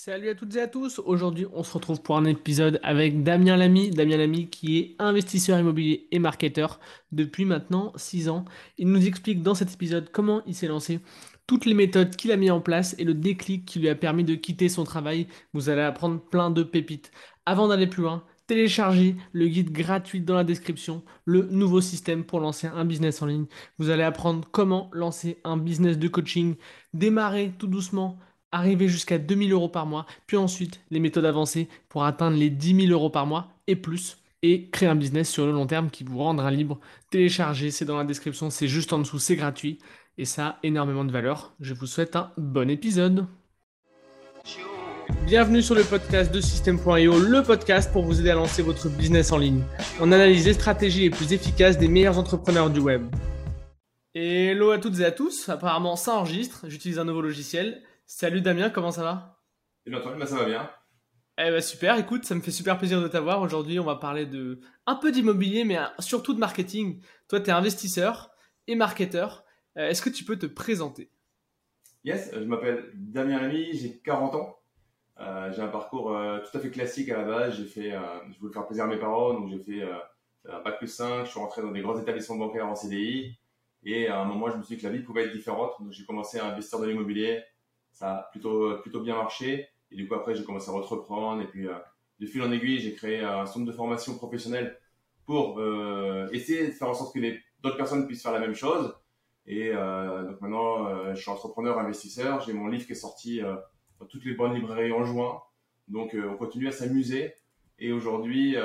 Salut à toutes et à tous. Aujourd'hui, on se retrouve pour un épisode avec Damien Lamy. Damien Lamy qui est investisseur immobilier et marketeur depuis maintenant 6 ans. Il nous explique dans cet épisode comment il s'est lancé, toutes les méthodes qu'il a mis en place et le déclic qui lui a permis de quitter son travail. Vous allez apprendre plein de pépites. Avant d'aller plus loin, téléchargez le guide gratuit dans la description, le nouveau système pour lancer un business en ligne. Vous allez apprendre comment lancer un business de coaching, démarrer tout doucement arriver jusqu'à 2000 euros par mois, puis ensuite les méthodes avancées pour atteindre les 10 000 euros par mois et plus, et créer un business sur le long terme qui vous rendra libre. Téléchargez, c'est dans la description, c'est juste en dessous, c'est gratuit, et ça a énormément de valeur. Je vous souhaite un bon épisode. Bienvenue sur le podcast de System.io, le podcast pour vous aider à lancer votre business en ligne. On analyse les stratégies les plus efficaces des meilleurs entrepreneurs du web. Hello à toutes et à tous, apparemment ça enregistre, j'utilise un nouveau logiciel. Salut Damien, comment ça va? Et bien toi, ça va bien. Eh ben super, écoute, ça me fait super plaisir de t'avoir. Aujourd'hui, on va parler de un peu d'immobilier, mais surtout de marketing. Toi, tu es investisseur et marketeur. Euh, est-ce que tu peux te présenter? Yes, je m'appelle Damien Lamy, j'ai 40 ans. Euh, j'ai un parcours euh, tout à fait classique à la base. J'ai fait, je voulais faire plaisir à mes parents, donc j'ai fait un bac plus 5. Je suis rentré dans des grands établissements bancaires en CDI. Et à un moment, je me suis dit que la vie pouvait être différente. Donc j'ai commencé à investir dans l'immobilier ça a plutôt, plutôt bien marché. Et du coup, après, j'ai commencé à reprendre. Et puis, euh, de fil en aiguille, j'ai créé un centre de formation professionnelle pour euh, essayer de faire en sorte que d'autres personnes puissent faire la même chose. Et euh, donc maintenant, je suis entrepreneur, investisseur. J'ai mon livre qui est sorti dans toutes les bonnes librairies en juin. Donc, on continue à s'amuser. Et aujourd'hui,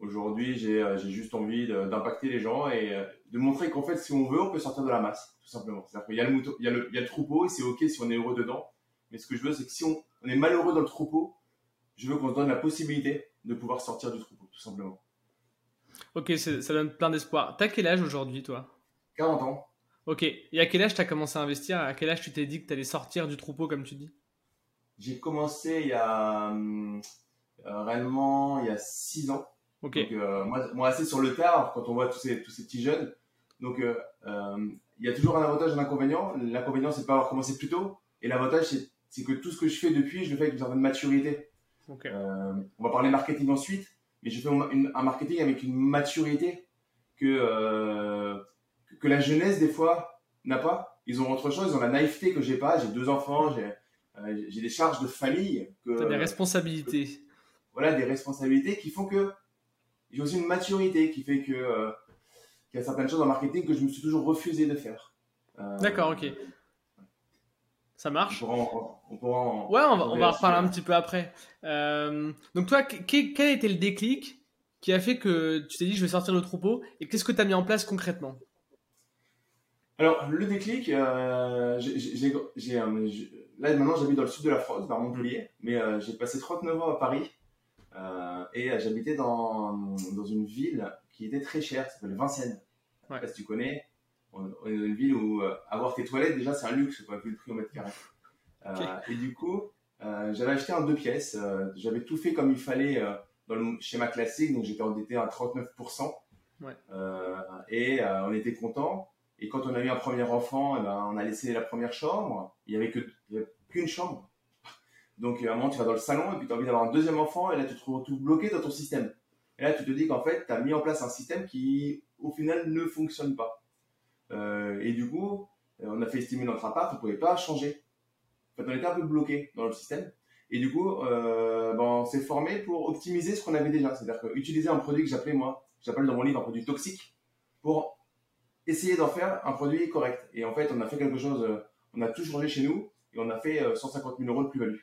aujourd'hui, j'ai juste envie d'impacter les gens et de montrer qu'en fait, si on veut, on peut sortir de la masse tout simplement. C'est-à-dire qu'il y a le mouton, il y a le, il y a le troupeau et c'est ok si on est heureux dedans. Mais ce que je veux, c'est que si on, on, est malheureux dans le troupeau, je veux qu'on se donne la possibilité de pouvoir sortir du troupeau, tout simplement. Ok, ça donne plein d'espoir. T'as quel âge aujourd'hui, toi? 40 ans. Ok, et à quel âge tu as commencé à investir? À quel âge tu t'es dit que tu allais sortir du troupeau, comme tu dis? J'ai commencé il y a euh, réellement il y a 6 ans. Donc, euh, moi, moi, assez sur le tard, quand on voit tous ces, tous ces petits jeunes. Donc, euh, euh il y a toujours un avantage et un inconvénient. L'inconvénient, c'est de pas avoir commencé plus tôt. Et l'avantage, c'est que tout ce que je fais depuis, je le fais avec une certaine maturité. Euh, on va parler marketing ensuite, mais je fais un marketing avec une maturité que, que la jeunesse, des fois, n'a pas. Ils ont autre chose, ils ont la naïveté que j'ai pas. J'ai deux enfants, j'ai des charges de famille. Que, des responsabilités. voilà, des responsabilités qui font que j'ai aussi une maturité qui fait que euh, il y a certaines choses en marketing que je me suis toujours refusé de faire. Euh, D'accord, ok. Ça marche on pourra, en, Ouais, on va, on va en reparler un petit peu après. Euh, donc toi, quel été le déclic qui a fait que tu t'es dit je vais sortir le troupeau et qu'est-ce que tu as mis en place concrètement? Alors, le déclic, euh, j'ai, là maintenant j'habite dans le sud de la France, vers Montpellier, mais j'ai passé 39 ans à Paris et j'habitais dans, dans une ville qui était très chère, qui s'appelle Vincennes. Ouais. sais pas si tu connais. On, est dans une ville où euh, avoir tes toilettes, déjà, c'est un luxe, quoi, vu le prix au mètre carré. Euh, et du coup, euh, j'avais acheté un deux pièces. j'avais tout fait comme il fallait dans le schéma classique, donc j'étais endetté à 39%. Ouais. et on était content. Et quand on a eu un premier enfant, eh ben, on a laissé la première chambre. Il n'y avait qu'une chambre. Donc à un moment, tu vas dans le salon et puis tu as envie d'avoir un deuxième enfant et là, tu te retrouves bloqué dans ton système. Et là, tu te dis qu'en fait, tu as mis en place un système qui, au final, ne fonctionne pas. Euh, et du coup, euh, on a fait estimer notre appart, on ne pouvait pas changer. En fait, on était un peu bloqué dans le système. Et du coup, euh, ben, on s'est formé pour optimiser ce qu'on avait déjà. C'est-à-dire utiliser un produit que j'appelais moi, j'appelle dans mon livre un produit toxique, pour essayer d'en faire un produit correct. Et en fait, on a fait quelque chose, euh, on a tout changé chez nous et on a fait 150 000 euros de plus-value.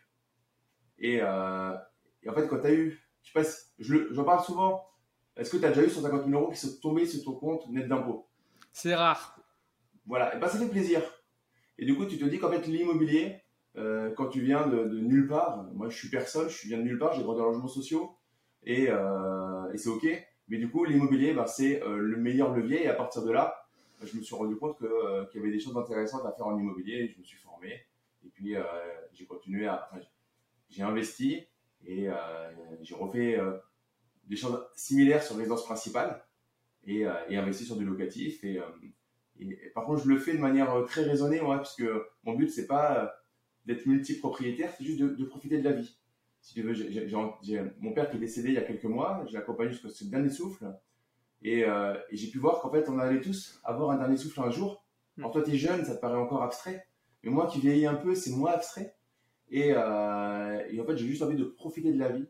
Et, euh, et, en fait, quand tu as eu je sais pas je, j'en parle souvent. Est-ce que tu as déjà eu 150 000 euros qui sont tombés sur ton compte net d'impôt C'est rare. Voilà, et ben ça fait plaisir. Et du coup, tu te dis qu'en fait, l'immobilier, euh, quand tu viens de, nulle part, moi je suis personne, je viens de nulle part, j'ai droit de logements sociaux et, euh, et c'est ok. Mais du coup, l'immobilier, ben, c'est euh, le meilleur levier et à partir de là, je me suis rendu compte qu'il y avait des choses intéressantes à faire en immobilier et je me suis formé. Et puis, j'ai continué à. Enfin, j'ai investi et euh, j'ai refait euh, des choses similaires sur résidence principale et, euh, et investi sur du locatif. Et, par contre, je le fais de manière très raisonnée, moi, parce que mon but, c'est pas d'être multipropriétaire, c'est juste de, profiter de la vie. Si tu veux, j'ai mon père qui est décédé il y a quelques mois, j'ai accompagné jusqu'à ce dernier souffle, et, j'ai pu voir qu'en fait, on allait tous avoir un dernier souffle un jour. Alors toi, tu es jeune, ça te paraît encore abstrait, mais moi qui vieillis un peu, c'est moins abstrait. Et, et en fait, j'ai juste envie de profiter de la vie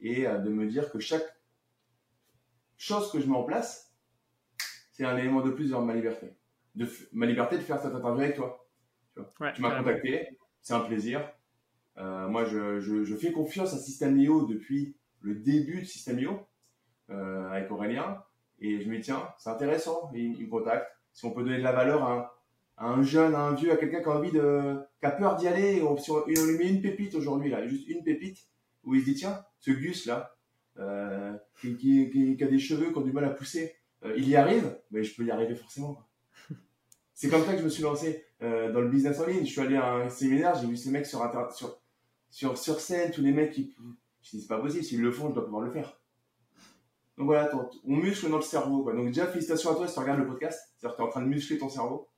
et euh, de me dire que chaque chose que je mets en place, c'est un élément de plus dans ma liberté. De ma liberté de faire cette interview avec toi. Tu, m'as contacté, c'est un plaisir. Euh, moi, je, je, fais confiance à System.io depuis le début de System.io euh, avec Aurélien. Et je me dis, tiens, c'est intéressant. il, me contacte. Si on peut donner de la valeur à un, jeune, à un vieux, à quelqu'un qui a envie de, qui a peur d'y aller, on, on, lui met une pépite aujourd'hui, là, juste une pépite, où il se dit, tiens, ce Gus, là, euh, qui, qui, a des cheveux, qui ont du mal à pousser, euh, il y arrive, mais je peux y arriver forcément. C'est comme ça que je me suis lancé euh, dans le business en ligne. Je suis allé à un séminaire, j'ai vu ces mecs sur, sur, sur, sur scène, tous les mecs qui. Je dis, c'est pas possible, s'ils le font, je dois pouvoir le faire. Donc voilà, on muscle notre cerveau. Quoi. Donc déjà, félicitations à toi si tu regardes le podcast. C'est-à-dire que tu es en train de muscler ton cerveau.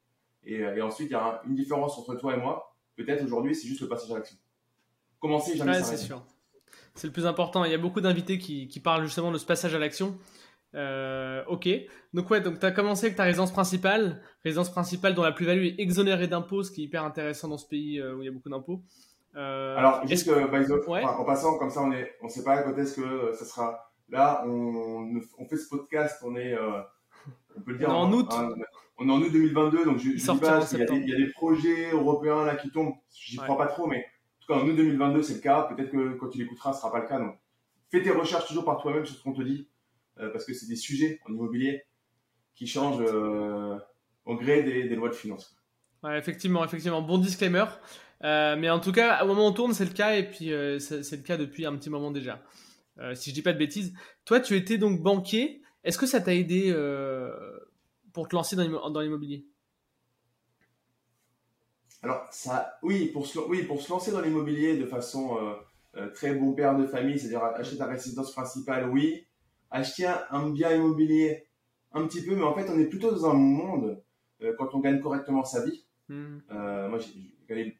Et, et ensuite, il y a une différence entre toi et moi. Peut-être aujourd'hui, c'est juste le passage à l'action. Commencer, jamais ouais, c'est sûr. C'est le plus important. Il y a beaucoup d'invités qui, qui, parlent justement de ce passage à l'action. Euh, ok. Donc ouais, donc tu as commencé avec ta résidence principale, résidence principale dont la plus-value est exonérée d'impôts, ce qui est hyper intéressant dans ce pays euh, où il y a beaucoup d'impôts. Euh, Alors, juste que, en passant, comme ça, on est, on sait pas à côté ce que ça sera. Là, on, on fait ce podcast, on est, on peut le dire, en, août. On est en août 2022, donc je, je dis pas, il y, a des, il y, a des projets européens là qui tombent. J'y crois pas trop, mais en tout cas, en août 2022, c'est le cas. Peut-être que quand tu l'écouteras, ce sera pas le cas. Donc, fais tes recherches toujours par toi-même sur ce qu'on te dit. Euh, parce que c'est des sujets en immobilier qui changent euh, au gré des, lois de finances. Ouais, effectivement, effectivement, bon disclaimer. Euh, mais en tout cas, au moment où on tourne, c'est le cas, et puis c'est le cas depuis un petit moment déjà. si je dis pas de bêtises. Toi, tu étais donc banquier. Est-ce que ça t'a aidé pour te lancer dans l'immobilier Alors, ça, oui pour, se, oui, pour se lancer dans l'immobilier de façon très bon père de famille, c'est-à-dire acheter ta résidence principale, oui acheter un bien immobilier un petit peu, mais en fait, on est plutôt dans un monde, euh, quand on gagne correctement sa vie, hmm. euh, moi j'ai gagné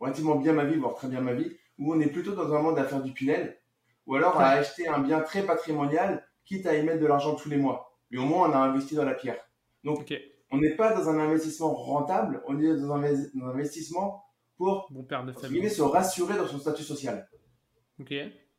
relativement bien ma vie, voire très bien ma vie, où on est plutôt dans un monde à faire du Pinel, ou alors à acheter un bien très patrimonial, quitte à y mettre de l'argent tous les mois. Mais au moins, on a investi dans la pierre. Donc, on n'est pas dans un investissement rentable, on est dans un, investissement pour bon père de famille. se rassurer dans son statut social.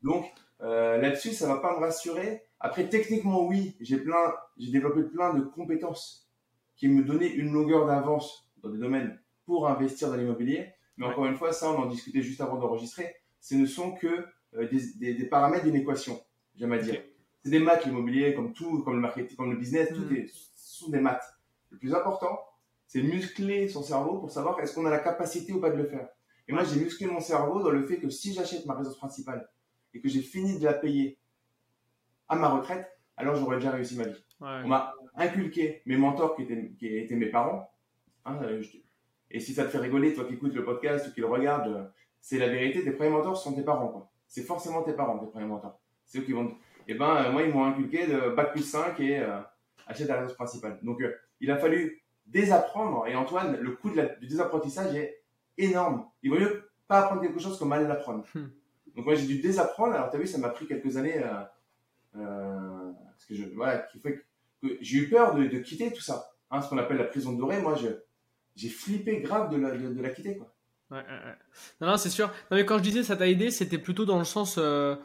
Donc, euh, là-dessus, ça va pas me rassurer. Après, techniquement, oui, j'ai plein, j'ai développé plein de compétences qui me donnaient une longueur d'avance dans des domaines pour investir dans l'immobilier. Mais encore une fois, ça, on en discutait juste avant d'enregistrer. Ce ne sont que euh, des, des, paramètres d'une équation, j'aime à dire. C'est des maths, l'immobilier, comme tout, comme le marketing, comme le business, tout mhm. est, ce sont des maths. Le plus important, c'est muscler son cerveau pour savoir est-ce qu'on a la capacité ou pas de le faire. Et moi, j'ai musclé mon cerveau dans le fait que si j'achète ma résidence principale et que j'ai fini de la payer à ma retraite, alors j'aurais déjà réussi ma vie. On m'a inculqué mes mentors qui étaient, qui étaient mes parents. Hein, euh, et si ça te fait rigoler, toi qui écoutes le podcast ou qui le regardes, euh, c'est la vérité, tes premiers mentors sont tes parents. C'est forcément tes parents, tes premiers mentors. C'est eux qui vont. Et eh ben, euh, moi, ils m'ont inculqué de bac plus 5 et euh, acheter la résidence principale. Donc, il a fallu désapprendre. Et Antoine, le coût du désapprentissage est énorme. Il vaut mieux pas apprendre quelque chose que mal l'apprendre. Hmm. Donc moi j'ai dû désapprendre. Alors tu as vu, ça m'a pris quelques années. Euh, euh, parce que je, voilà, qui fait que, j'ai eu peur de, quitter tout ça. Hein, ce qu'on appelle la prison dorée. Moi, j'ai flippé grave de la, de, la quitter. Quoi. Ouais, ouais, Non, non, c'est sûr. Non, mais quand je disais ça t'a aidé, c'était plutôt dans le sens. Euh,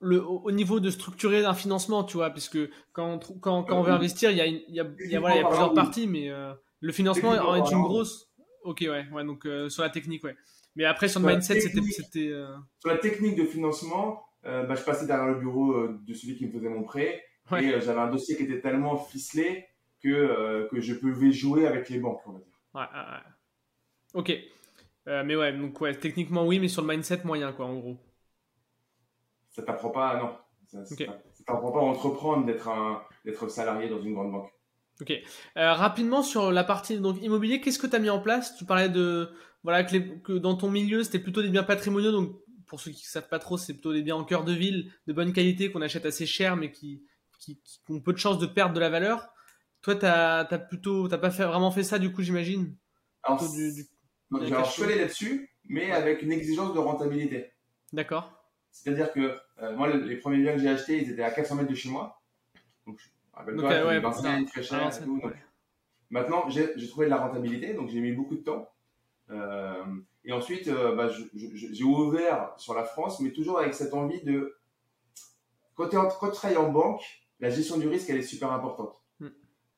le, au niveau de structurer un financement, tu vois, puisque quand on, quand, quand on veut investir, il y a, il y a, il y a, voilà, il y a plusieurs parties, mais le financement est une grosse. Ok, ouais, ouais donc sur la technique, ouais. Mais après, sur le mindset, c'était. Euh, sur la technique de financement, euh, bah, je passais derrière le bureau euh, de celui qui me faisait mon prêt. Et j'avais un dossier qui était tellement ficelé que, que je pouvais jouer avec les banques, on va dire. Ouais, ouais, Ok. mais ouais, donc ouais, techniquement oui, mais sur le mindset moyen, quoi, en gros. Ça t'apprend pas, non. Ça, t'apprend pas à entreprendre d'être un, d'être salarié dans une grande banque. Ok. rapidement sur la partie donc immobilier, qu'est-ce que tu as mis en place? Tu parlais de voilà, que, dans ton milieu, c'était plutôt des biens patrimoniaux. Donc, pour ceux qui ne savent pas trop, c'est plutôt des biens en cœur de ville, de bonne qualité, qu'on achète assez cher, mais qui, qui, ont peu de chances de perdre de la valeur. Toi, tu n'as plutôt, t'as pas fait, vraiment fait ça, du coup, j'imagine? Alors, cash je suis allé là-dessus, mais avec une exigence de rentabilité. D'accord. C'est-à-dire que euh, moi, les premiers biens que j'ai achetés, ils étaient à 400 mètres de chez moi. Donc, rappelle-toi, c'était ouais, Vincennes, et tout, donc. Maintenant, j'ai trouvé de la rentabilité, donc j'ai mis beaucoup de temps. Euh, et ensuite, euh, bah, j'ai ouvert sur la France, mais toujours avec cette envie de. Quand, tu travailles en banque, la gestion du risque, elle est super importante. Mm.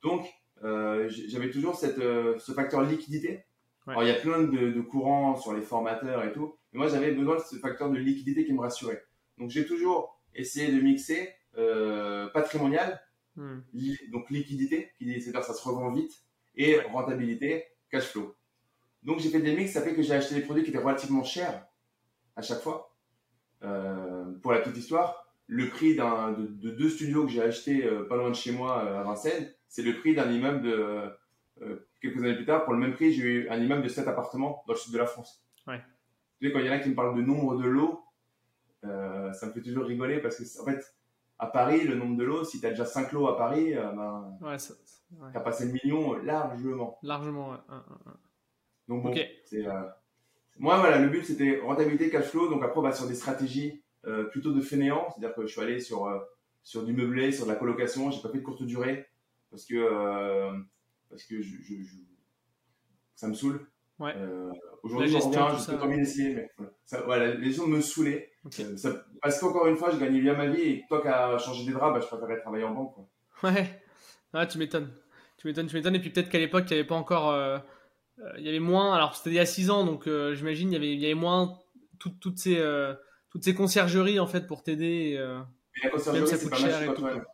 Donc, euh, j'avais toujours cette, ce facteur liquidité. Ouais. Alors, il y a plein de, de courants sur les formateurs et tout, mais moi, j'avais besoin de ce facteur de liquidité qui me rassurait. Donc, j'ai toujours essayé de mixer euh, patrimonial, Hmm. li- donc liquidité, qui dit c'est-à-dire ça se revend vite, et rentabilité, cash flow. Donc j'ai fait des mix, ça fait que j'ai acheté des produits qui étaient relativement chers à chaque fois. Euh, pour la petite histoire, le prix d'un, de, de deux studios que j'ai achetés euh, pas loin de chez moi à Vincennes, c'est le prix d'un immeuble de, quelques années plus tard. Pour le même prix, j'ai eu un immeuble de 7 appartements dans le sud de la France. Ouais. Tu sais, quand il y en a qui me parlent de nombre de lots, euh, ça me fait toujours rigoler parce que, en fait, à Paris, le nombre de lots, si tu as déjà 5 lots à Paris, euh, ben, Ouais, ça- ça- ouais. tu as passé le million largement. largement. ouais. Donc bon, c'est. euh, Moi, voilà, le but c'était rentabilité, cash flow. Donc après, on va sur des stratégies euh, plutôt de fainéant. C'est-à-dire que je suis allé sur, euh, sur du meublé, sur de la colocation. J'ai pas fait de courte durée parce que, euh, parce que je, je- je- ça me saule. Ouais. Euh, Aujourd'hui, j'en reviens, tout j'ai ça, peut-être envie d'essayer, mais voilà. Ça, voilà, les gens me saoulaient. Euh, ça- parce qu'encore une fois, je gagnais bien ma vie et toi qui as changé des draps, bah, je préférais travailler en banque. Quoi. Ouais. Ah, tu m'étonnes. Tu m'étonnes, tu m'étonnes. Et puis peut-être qu'à l'époque, il n'y avait pas encore. euh, euh, il y avait moins. Alors, c'était il y a 6 ans, donc j'imagine il y avait, il y avait moins toutes, toutes, ces, toutes ces conciergeries en fait pour t'aider. la conciergerie, ça c'est pas mal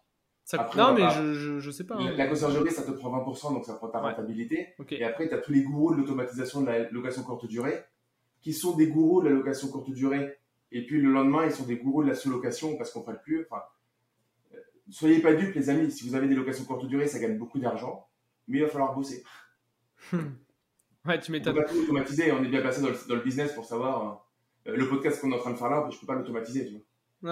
ça- Après, non, mais pas- je, je, je sais pas. La, hein. la conciergerie, ça te prend 20%, donc ça prend ta Ouais. rentabilité. Et après, tu as tous les gourous de l'automatisation de la location courte durée, qui sont des gourous de la location courte durée. Et puis le lendemain, ils sont des gourous de la sous-location parce qu'on ne prête plus. Enfin, euh, soyez pas dupes, les amis. Si vous avez des locations courte durée, ça gagne beaucoup d'argent, mais il va falloir bosser. Ouais, tu On peut m'étonnes. pas tout automatiser. On est bien placé dans le, dans le business pour savoir. euh, le podcast qu'on est en train de faire là, je peux pas l'automatiser. tu vois.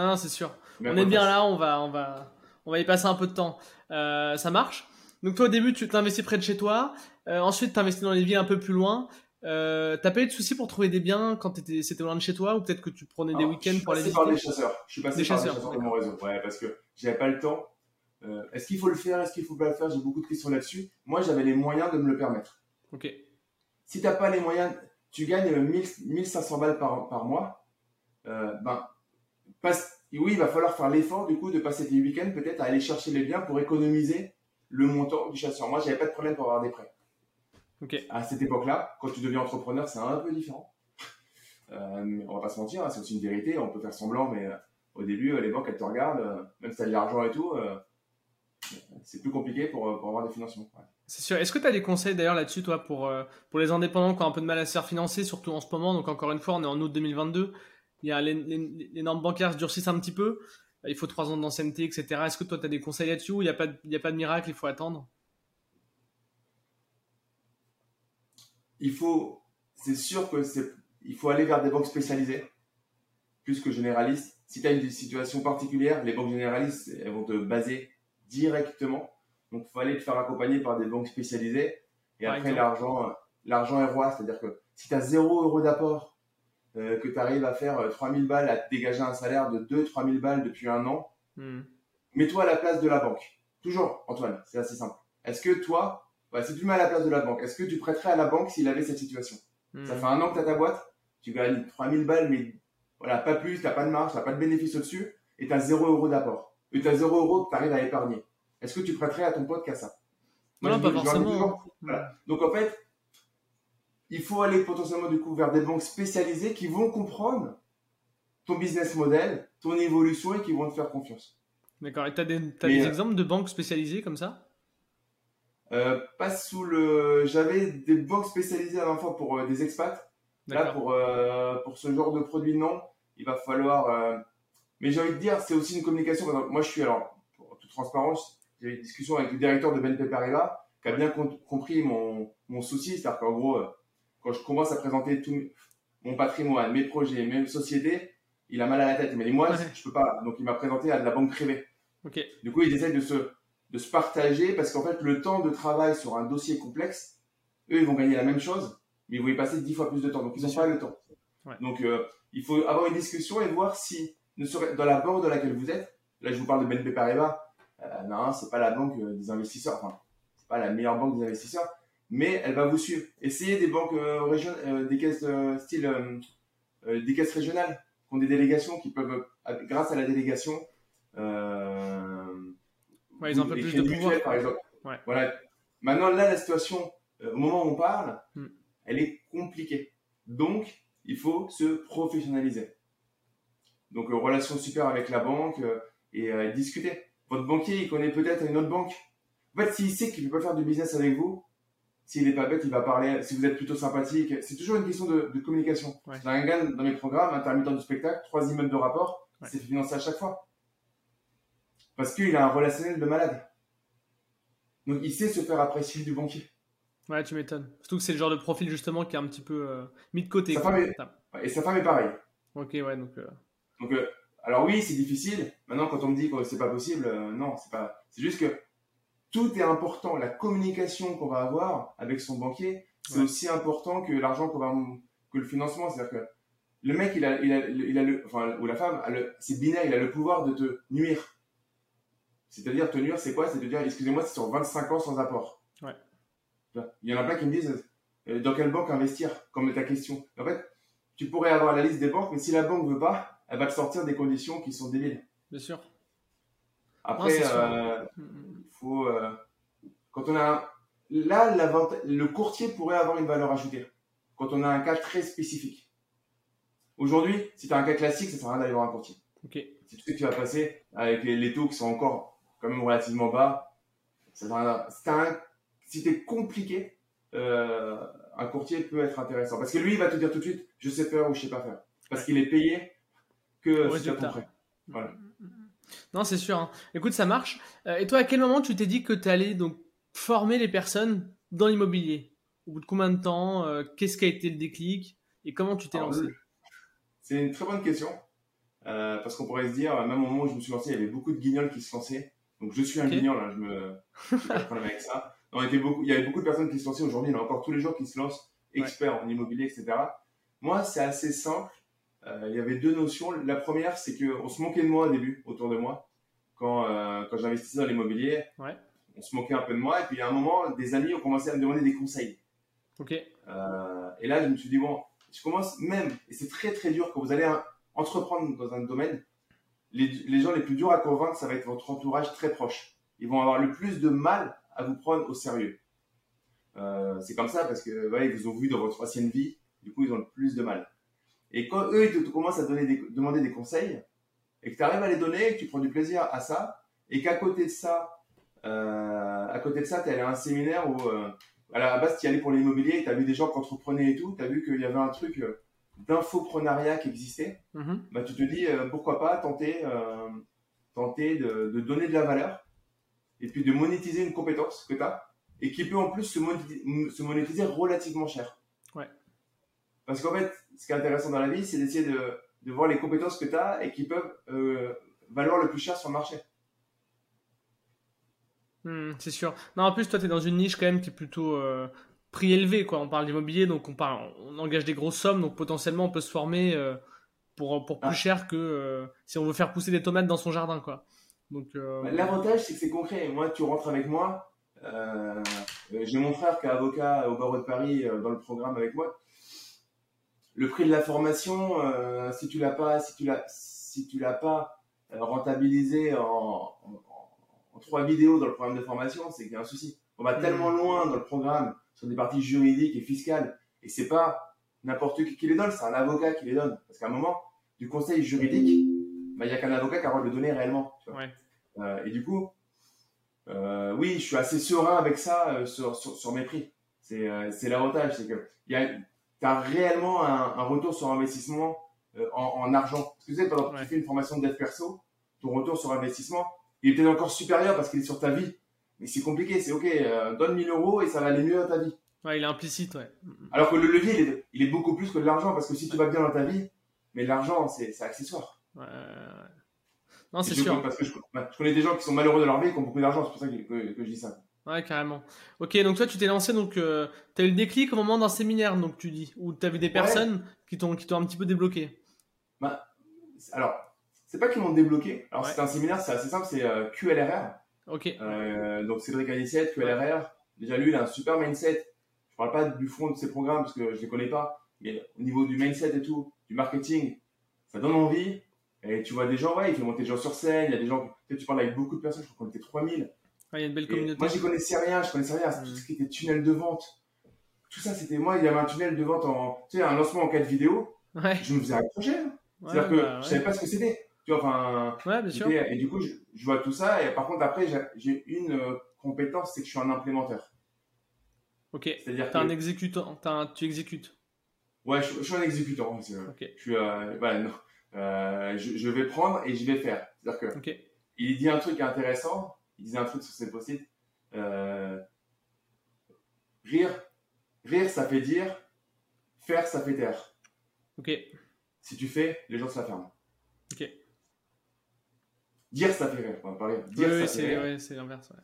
Non, non, c'est sûr. Mais On est bien là, on va, on va, on va y passer un peu de temps. Euh, ça marche? Donc toi au début tu t'investis près de chez toi, Euh, ensuite tu investis dans les villes un peu plus loin. Euh, T'as pas eu de soucis pour trouver des biens quand c'était loin de chez toi ou peut-être que tu prenais des week-ends je suis pour les passé par visiter des chasseurs. Je suis passé Des par chasseurs, des chasseurs de mon réseau. Ouais, parce que j'avais pas le temps. Euh, est-ce qu'il faut le faire? Est-ce qu'il faut pas le faire? J'ai beaucoup de questions là-dessus. Moi, j'avais les moyens de me le permettre. Ok. Si t'as pas les moyens, tu gagnes 1000 1500 balles par, par mois. Euh, ben, passe, oui, il va falloir faire l'effort du coup de passer tes week-ends peut-être à aller chercher les biens pour économiser le montant du chasseur. Moi, j'avais pas de problème pour avoir des prêts. Ok. À cette époque-là, quand tu deviens entrepreneur, c'est un peu différent. Euh, on va pas se mentir, hein, c'est aussi une vérité. On peut faire semblant, mais euh, au début, euh, les banques, elles te regardent, euh, même si tu as de l'argent et tout, euh, c'est plus compliqué pour, pour avoir des financements. Ouais. C'est sûr. Est-ce que tu as des conseils d'ailleurs là-dessus, toi, pour, pour les indépendants qui ont un peu de mal à se faire financer, surtout en ce moment? Donc, encore une fois, on est en août 2022. Il y a les, les- les normes bancaires se durcissent un petit peu. Il faut trois ans d'ancienneté, etc. Est-ce que toi, tu as des conseils là-dessus il n'y a, pas de- il y a pas de miracle, il faut attendre? Il faut, c'est sûr que c'est, il faut aller vers des banques spécialisées, plus que généralistes. Si tu as une situation particulière, les banques généralistes, elles vont te baser directement. Donc, il faut aller te faire accompagner par des banques spécialisées. Et Par après, l'argent, l'argent est roi. C'est-à-dire que si tu as 0 euros d'apport, euh, que tu arrives à faire euh, 3000 balles, à te dégager un salaire de 2-3000 balles depuis un an, Hmm. mets-toi à la place de la banque. Toujours, Antoine, c'est assez simple. Est-ce que toi, ouais, si tu mets à la place de la banque, est-ce que tu prêterais à la banque s'il avait cette situation? Hmm. Ça fait un an que tu as ta boîte, tu gagnes 3000 balles, mais voilà, pas plus, tu pas de marge, tu pas de bénéfice au-dessus, et tu as 0 euros d'apport. Et tu as 0 euros que tu arrives à épargner. Est-ce que tu prêterais à ton pote qu'à ça? Moi, Non, je pas forcément. toujours, voilà. Donc en fait, il faut aller potentiellement du coup vers des banques spécialisées qui vont comprendre ton business model, ton évolution et qui vont te faire confiance. D'accord. Et tu as des, t'as Mais, des euh, exemples de banques spécialisées comme ça? Euh, pas sous le. J'avais des banques spécialisées à l'enfant pour euh, des expats. Là, pour, euh, pour ce genre de produit, non. Il va falloir. Mais j'ai envie de dire, c'est aussi une communication. Moi, je suis, alors, pour toute transparence, j'ai eu une discussion avec le directeur de BNP Paribas qui a bien com- compris mon, mon souci. C'est-à-dire qu'en gros, quand je commence à présenter tout mon patrimoine, mes projets, mes sociétés, il a mal à la tête. Il m'a dit, moi, Ouais. je peux pas. Donc, il m'a présenté à de la banque privée. Ok. Du coup, ils essayent de se, de se partager parce qu'en fait, le temps de travail sur un dossier complexe, eux, ils vont gagner la même chose, mais ils vont y passer dix fois plus de temps. Donc, ils n'ont pas le temps. Donc, euh, il faut avoir une discussion et voir si, ne serait, dans la banque dans laquelle vous êtes, là, je vous parle de BNP Paribas, euh, non, c'est pas la banque euh, des investisseurs, enfin, c'est pas la meilleure banque des investisseurs, mais elle va vous suivre. Essayez des banques euh, régionales, des caisses style, des caisses régionales, qui ont des délégations, qui peuvent, grâce à la délégation, ouais, ils ont un peu plus de pouvoir. Par exemple. Voilà. Maintenant, là, la situation, au moment où on parle, hmm. elle est compliquée. Donc, il faut se professionnaliser. Donc, relation super avec la banque et discuter. Votre banquier, il connaît peut-être une autre banque. En fait, s'il sait qu'il ne peut pas faire du business avec vous, s'il n'est pas bête, il va parler. Si vous êtes plutôt sympathique, c'est toujours une question de, communication. J'ai un gars dans mes programmes, intermittent du spectacle, trois immeubles de rapport, c'est financé à chaque fois. Parce qu'il a un relationnel de malade. Donc il sait se faire apprécier du banquier. Ouais, tu m'étonnes. Surtout que c'est le genre de profil justement qui est un petit peu euh, mis de côté. Et sa femme est pareil. Ok, ouais, donc. Euh, donc euh, alors oui, c'est difficile. Maintenant, quand on me dit que c'est pas possible, non, c'est pas. C'est juste que tout est important. La communication qu'on va avoir avec son banquier, c'est aussi important que l'argent qu'on va, que le financement. C'est-à-dire que le mec, il a, il a, il a le, enfin, ou la femme, c'est binaire, il a le pouvoir de te nuire. C'est-à-dire, te nuire, c'est quoi? C'est de dire, excusez-moi, c'est sur 25 ans sans apport. Ouais. Il y en a plein qui me disent, euh, dans quelle banque investir? Comme ta question. En fait, tu pourrais avoir la liste des banques, mais si la banque veut pas, elle va te sortir des conditions qui sont débiles. Bien sûr. Après, euh, faut, euh, quand on a là, le courtier pourrait avoir une valeur ajoutée quand on a un cas très spécifique. Aujourd'hui, si tu as un cas classique, ça sert à rien d'aller voir un courtier. Ok. Si tu sais que tu vas passer avec les, taux qui sont encore quand même relativement bas, ça sert à rien. Si tu es compliqué, euh, un courtier peut être intéressant. Parce que lui, il va te dire tout de suite, je sais faire ou je sais pas faire. Parce qu'il est payé que Voilà. Non, c'est sûr. Hein. Écoute, ça marche. Euh, et toi, à quel moment tu t'es dit que tu allais donc former les personnes dans l'immobilier? Au bout de combien de temps euh, Qu'est-ce qui a été le déclic? Et comment tu t'es lancé? C'est une très bonne question. Euh, parce qu'on pourrait se dire, même au moment où je me suis lancé, il y avait beaucoup de guignols qui se lançaient. Donc je suis un guignol, hein, je me pas de problème avec ça. Beaucoup, il y avait beaucoup de personnes qui se lançaient aujourd'hui, il y en a encore tous les jours qui se lancent, experts en immobilier, etc. Moi, c'est assez simple. Euh, il y avait deux notions. La première, c'est qu'on se moquait de moi au début, autour de moi, quand, euh, quand j'investissais dans l'immobilier. Ouais. On se moquait un peu de moi. Et puis, à un moment, des amis ont commencé à me demander des conseils. Ok. Euh, et là, je me suis dit, bon, je commence même, et c'est très très dur quand vous allez entreprendre dans un domaine, les, les, gens les plus durs à convaincre, ça va être votre entourage très proche. Ils vont avoir le plus de mal à vous prendre au sérieux. Euh, c'est comme ça parce que ouais, ils vous ont vu dans votre ancienne vie, du coup ils ont le plus de mal. Et quand eux, ils te, commencent à donner des, demander des conseils, et que tu arrives à les donner, que tu prends du plaisir à ça, et qu'à côté de ça, euh, à côté de ça, tu es allé à un séminaire où, euh, à la base, tu y allais pour l'immobilier, et tu as vu des gens qui entreprenaient et tout, tu as vu qu'il y avait un truc euh, d'infoprenariat qui existait, mm-hmm. bah, tu te dis, euh, pourquoi pas tenter, euh, tenter de, de, donner de la valeur, et puis de monétiser une compétence que tu as, et qui peut en plus se monétiser, se monétiser relativement cher. Ouais. Parce qu'en fait, ce qui est intéressant dans la vie, c'est d'essayer de, de, voir les compétences que tu as et qui peuvent euh, valoir le plus cher sur le marché. Hmm, c'est sûr. Non, en plus, toi, tu es dans une niche quand même qui est plutôt euh, prix élevé. Quoi. On parle d'immobilier, donc on, parle, on engage des grosses sommes, donc potentiellement on peut se former euh, pour, pour plus ah. cher que si on veut faire pousser des tomates dans son jardin. Quoi. Donc, bah, L'avantage, c'est que c'est concret. Moi, tu rentres avec moi. J'ai mon frère qui est avocat au barreau de Paris dans le programme avec moi le prix de la formation, euh, si tu l'as pas, si tu l'as, si tu l'as pas euh, rentabilisé en, en, trois vidéos dans le programme de formation, c'est qu'il y a un souci. On va tellement mmh. loin dans le programme sur des parties juridiques et fiscales, et c'est pas n'importe qui qui les donne, c'est un avocat qui les donne. Parce qu'à un moment, du conseil juridique, bah, il n'y a qu'un avocat qui a le droit de le donner réellement. Euh, et du coup, euh, oui, je suis assez serein avec ça euh, sur, sur, sur, mes prix. C'est euh, l'avantage, c'est que il y a tu as réellement un, un, retour sur investissement euh, en, en, argent. Parce que tu sais, pendant que tu fais une formation de dev perso, ton retour sur investissement, il est peut-être encore supérieur parce qu'il est sur ta vie. Mais c'est compliqué, c'est ok, euh, donne 1000 euros et ça va aller mieux dans ta vie. Ouais, il est implicite, ouais. Alors que le levier, il est, il est beaucoup plus que de l'argent parce que si tu vas bien dans ta vie, mais l'argent, c'est accessoire. Ouais. Non, c'est sûr. Parce que je, je, connais des gens qui sont malheureux de leur vie et qui ont beaucoup d'argent, c'est pour ça que, que, que, je dis ça. Ouais, carrément. Ok, donc toi, tu t'es lancé, donc euh, tu as eu le déclic au moment d'un séminaire, donc tu dis, où tu as vu des personnes qui t'ont un petit peu débloqué. Bah, alors, c'est pas qu'ils m'ont débloqué. Alors, Ouais. c'est un séminaire, c'est assez simple, c'est euh, QLRR. Ok. Euh, donc, Cédric Anicette, QLRR. Déjà, lui, il a un super mindset. Je parle pas du fond de ses programmes parce que je les connais pas. Mais au niveau du mindset et tout, du marketing, ça donne envie. Et tu vois des gens, ouais, il fait monter des gens sur scène. Il y a des gens, tu sais, tu parles avec beaucoup de personnes, je crois qu'on était 3000. Ouais, il y a une belle communauté. moi, j'y connaissais rien, je connaissais rien. Mm. Tout ce qui était tunnel de vente. Tout ça, c'était moi, il y avait un tunnel de vente en, tu sais, un lancement en 4 vidéos. Ouais. Je me faisais accrocher. hein. Ouais, C'est-à-dire que bah, je ouais. savais pas ce que c'était. Tu vois, enfin, Ouais, bien sûr. et du coup, je, je vois tout ça. Et par contre, après, j'ai- une euh, compétence, c'est que je suis un implémenteur. Ok. C'est-à-dire T'es un que, exécutant. un- Tu exécutes. ouais, je, je suis un exécutant. c'est- Ok. Je suis, euh, ouais, non. Euh, je, je vais prendre et je vais faire. C'est-à-dire que Ok. il dit un truc intéressant. Il disait un truc sur ses post-it. Euh, rire, rire, ça fait dire. Faire, ça fait taire. Ok. Si tu fais, les gens se la ferment. Ok. Dire, ça fait rire. On va rire. Dire, Oui, oui, ça fait c'est rire. ouais, c'est l'inverse. ouais.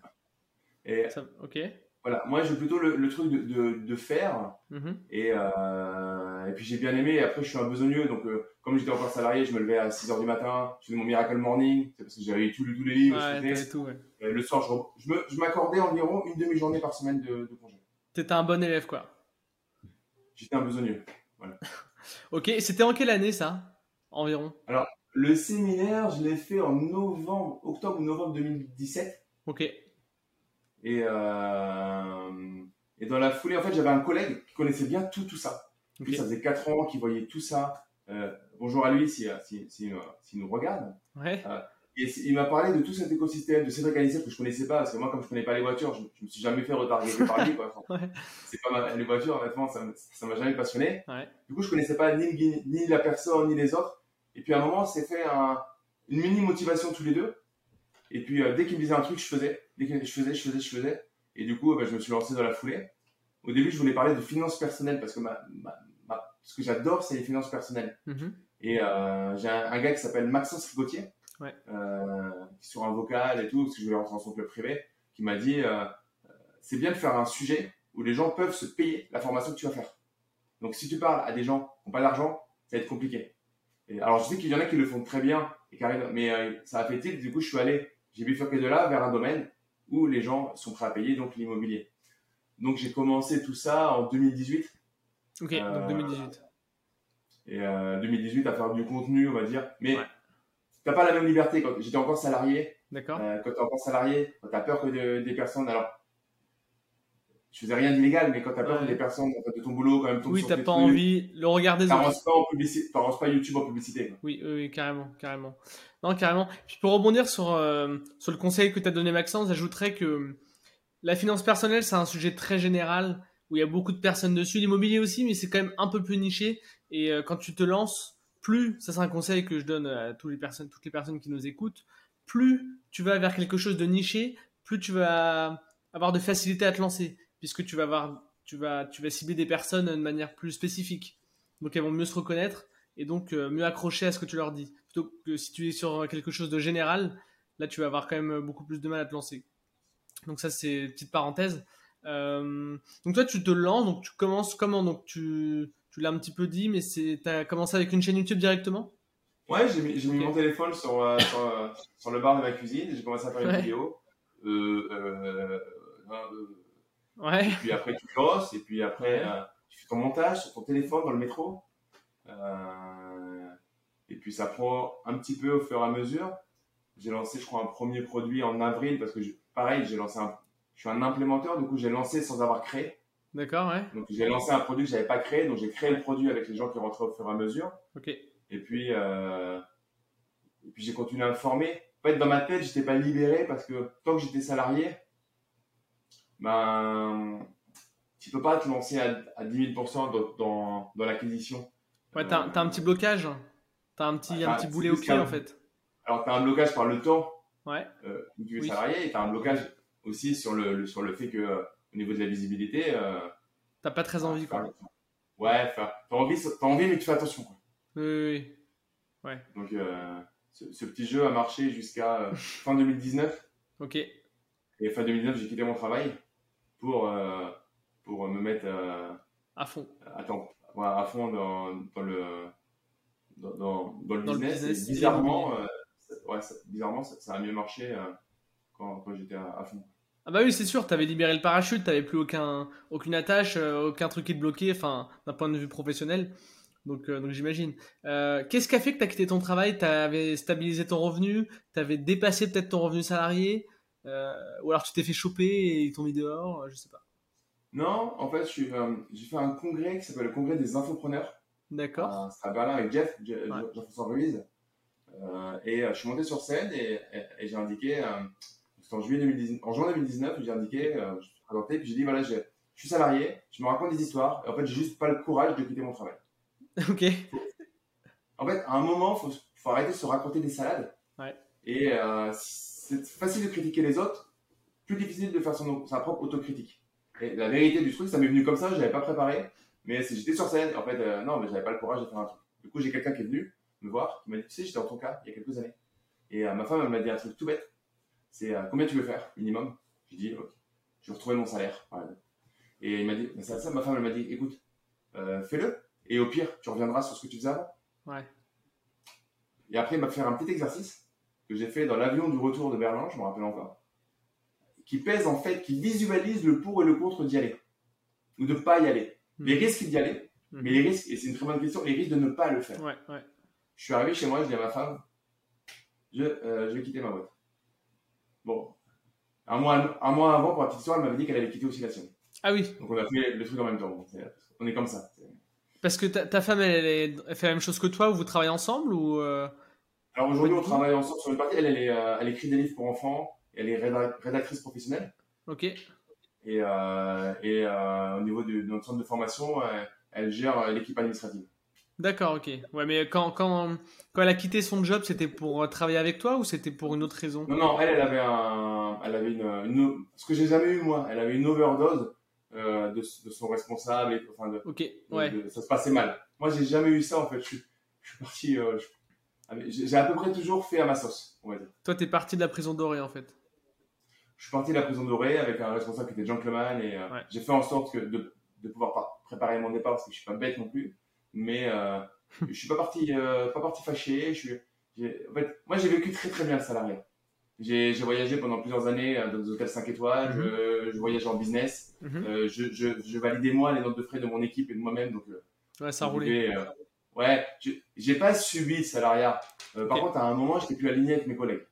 Et Ça- Ok. Voilà, moi, j'ai plutôt le, le truc de, de, de faire. Mhm. Et, euh, et puis j'ai bien aimé. Et après, je suis un besogneux. Donc, euh, comme j'étais encore salarié, je me levais à 6h du matin. Je faisais mon Miracle Morning. C'est parce que j'avais tous, tous les livres. Ouais, je tout, ouais. Et le soir, je, je me- je m'accordais environ une demi-journée par semaine de, de congé. T'étais un bon élève, quoi. J'étais un besogneux. Ok. Et c'était en quelle année, ça Environ? Le séminaire, je l'ai fait en novembre, octobre ou novembre 2017. Ok. Et, euh, et dans la foulée, en fait, j'avais un collègue qui connaissait bien tout, tout ça. Ok. Lui, ça faisait 4 ans qu'il voyait tout ça. Euh, bonjour à lui s'il si, si, s'il nous regarde. Ouais. Et c- il m'a parlé de tout cet écosystème, de Cédric Anicet que je connaissais pas, parce que moi, comme je connais pas les voitures, je, je me suis jamais fait retargeter par lui. Quoi. Ouais. C'est pas ma- les voitures, honnêtement, ça ça m'a jamais passionné. Ouais. Du coup, je connaissais pas ni, ni, ni la personne, ni les autres. Et puis à un moment, on s'est fait un- une mini motivation tous les deux. Et puis euh, dès qu'il me disait un truc, je faisais. Dès que je faisais, je faisais, je faisais. Et du coup, bah, je me suis lancé dans la foulée. Au début, je voulais parler de finances personnelles parce que ma, ma- ma- ce que j'adore, c'est les finances personnelles. Mhm. Et euh, j'ai un, un gars qui s'appelle Maxence Rigotier, Ouais. euh, sur un vocal et tout, parce que je voulais rentrer dans son club privé, qui m'a dit euh, euh, c'est bien de faire un sujet où les gens peuvent se payer la formation que tu vas faire. Donc si tu parles à des gens qui n'ont pas d'argent, ça va être compliqué. Et alors je sais qu'il y en a qui le font très bien, et mais ça a fait tilt, du coup je suis allé, j'ai bifurqué de là vers un domaine où les gens sont prêts à payer, donc l'immobilier. Donc j'ai commencé tout ça en 2018. Ok. Euh, Donc 2018. Et euh, 2018 à faire du contenu, on va dire. Mais Ouais. t'as pas la même liberté quand j'étais encore salarié. D'accord. Euh, quand t'es encore salarié, t'as peur que de- des personnes. Alors, je faisais rien d'illégal, mais quand t'as peur Ouais. que des personnes en fait, de ton boulot quand même tombent Oui, t'as pas envie le regard des autres. Pas en publicité, pas YouTube en publicité. quoi. Oui, oui, oui, carrément, carrément. Non, carrément. Puis pour rebondir sur, euh, sur le conseil que tu as donné Maxence, j'ajouterais que la finance personnelle, c'est un sujet très général où il y a beaucoup de personnes dessus. L'immobilier aussi, mais c'est quand même un peu plus niché. Et euh, quand tu te lances, plus, ça c'est un conseil que je donne à toutes les personnes, toutes les personnes qui nous écoutent, plus tu vas vers quelque chose de niché, plus tu vas avoir de facilité à te lancer, puisque tu vas avoir, tu vas, tu vas cibler des personnes de manière plus spécifique. Donc elles vont mieux se reconnaître et donc euh, mieux accrocher à ce que tu leur dis. Plutôt que si tu es sur quelque chose de général, là tu vas avoir quand même beaucoup plus de mal à te lancer. Donc ça c'est une petite parenthèse. Euh, donc toi tu te lances, donc tu commences comment? Donc tu, tu l'as un petit peu dit, mais c'est as commencé avec une chaîne YouTube directement? Ouais, j'ai mis, mon téléphone sur, euh, sur, sur le bar de ma cuisine, j'ai commencé à faire une Ouais. vidéo. Euh, euh, euh, Ouais. et puis après, tu bosses, et puis après, Ouais. euh, tu fais ton montage sur ton téléphone dans le métro. Euh, et puis ça prend un petit peu au fur et à mesure. J'ai lancé, je crois, un premier produit en avril parce que, je- pareil, j'ai lancé un. Je suis un implémenteur, du coup, j'ai lancé sans avoir créé. D'accord, ouais. Donc, j'ai lancé un produit que j'avais pas créé, donc j'ai créé le produit avec les gens qui rentraient au fur et à mesure. Ok. Et puis, euh, et puis j'ai continué à me former. En fait, dans ma tête, j'étais pas libéré parce que tant que j'étais salarié, ben, tu peux pas te lancer à, à 10 000% dans, dans, dans l'acquisition. Ouais, t'as Euh, t'as un petit blocage. T'as un petit, un petit boulet au pied en fait. Alors, tu as un blocage par le temps Ouais. euh, où tu es Oui. salarié et tu as un blocage aussi sur le, le- sur le fait que, euh, au niveau de la visibilité, euh, T'as pas très envie quoi. Ouais, t'as envie, t'as envie, mais tu fais attention. Quoi. Oui, oui, Donc, euh, ce, ce petit jeu a marché jusqu'à fin 2019. oui. Ok. Et fin 2019, j'ai quitté mon travail pour, pour me mettre à fond. Attends, à fond dans, dans le, dans, dans, le business. bizarrement, ouais, ça, bizarrement ça, a mieux marché quand, quand j'étais à, fond. Ah bah oui, c'est sûr, tu avais libéré le parachute, tu plus aucun, aucune attache, aucun truc qui te bloquait, enfin, d'un point de vue professionnel. Donc, donc j'imagine. Euh, Qu'est-ce qui a fait que tu as quitté ton travail? Tu avais stabilisé ton revenu? Tu avais dépassé peut-être ton revenu salarié? euh, Ou alors tu t'es fait choper et ils t'ont mis dehors Je sais pas. Non, en fait, euh, j'ai fait un congrès qui s'appelle le congrès des infopreneurs. D'accord. À Berlin avec Jeff, Jean-François Ruiz. Euh, et je suis monté sur scène et, j'ai indiqué, en, juillet 2019, en juin 2019, j'ai indiqué, je suis présenté, puis j'ai dit voilà, je suis salarié, je me raconte des histoires, et en fait, j'ai juste pas le courage de quitter mon travail. Ok. En fait, à un moment, il faut, arrêter de se raconter des salades. Ouais. Et c'est facile de critiquer les autres, plus difficile de faire son, sa propre autocritique. Et la vérité du truc, ça m'est venu comme ça, je n'avais pas préparé, mais j'étais sur scène, en fait, euh, non, mais j'avais pas le courage de faire un truc. Du coup, j'ai quelqu'un qui est venu me voir, qui m'a dit, tu sais, j'étais dans ton cas il y a quelques années. Et euh, ma femme, elle m'a dit un truc tout bête, c'est euh, combien tu veux faire, minimum? J'ai dit, ok, je vais retrouver mon salaire. Et il m'a dit, ça, ça, ma femme, elle m'a dit, écoute, fais-le, et au pire, tu reviendras sur ce que tu faisais avant. Ouais. Et après, il m'a fait un petit exercice que j'ai fait dans l'avion du retour de Berlin, je me rappelle encore, qui pèse en fait, qui visualise le pour et le contre d'y aller, ou de ne pas y aller. Hmm. Les risques d'y aller, hmm. mais les risques, et c'est une très bonne question, les risques de ne pas le faire. Ouais, ouais. Je suis arrivé chez moi, je dis à ma femme, je, euh, je vais quitter ma boîte. Bon, un mois, un mois avant, pour la petite histoire, elle m'avait dit qu'elle allait quitter aussi la sienne. Ah oui. Donc on a fait le truc en même temps. On est comme ça. Parce que ta, femme, elle, fait la même chose que toi, ou vous travaillez ensemble ou euh, Alors aujourd'hui, on travaille ensemble sur une partie. Elle, elle, euh, elle, écrit des livres pour enfants. Elle est rédactrice professionnelle. Ok. Et, euh, et au niveau de, notre centre de formation, elle gère l'équipe administrative. D'accord, ok. Ouais, mais quand, quand, quand elle a quitté son job, c'était pour travailler avec toi ou c'était pour une autre raison? Non, non, elle, elle avait, un, elle avait une, une, Ce que j'ai jamais eu, moi, elle avait une overdose euh, de, son responsable. Et, enfin de, ok, ouais. ça se passait mal. Moi, j'ai jamais eu ça en fait. Je suis, je suis parti. Euh, j'ai à peu près toujours fait à ma sauce, on va dire. Toi, t'es parti de la prison dorée en fait. Je suis parti de la prison dorée avec un responsable qui était gentleman et euh, j'ai fait en sorte que de, de, pouvoir préparer mon départ parce que je suis pas bête non plus. Mais je suis pas parti, pas parti fâché. Je suis, en fait, moi, j'ai vécu très très bien le salariat. J'ai voyagé pendant plusieurs années euh, dans des hôtels 5 étoiles, mhm. je, je, voyageais en business, mhm. euh, je, je, je, validais moi les notes de frais de mon équipe et de moi-même. Donc, euh, ouais, ça roulait. Euh, ouais, j'ai pas subi le salariat. Par contre, à un moment, j'étais plus aligné avec mes collègues,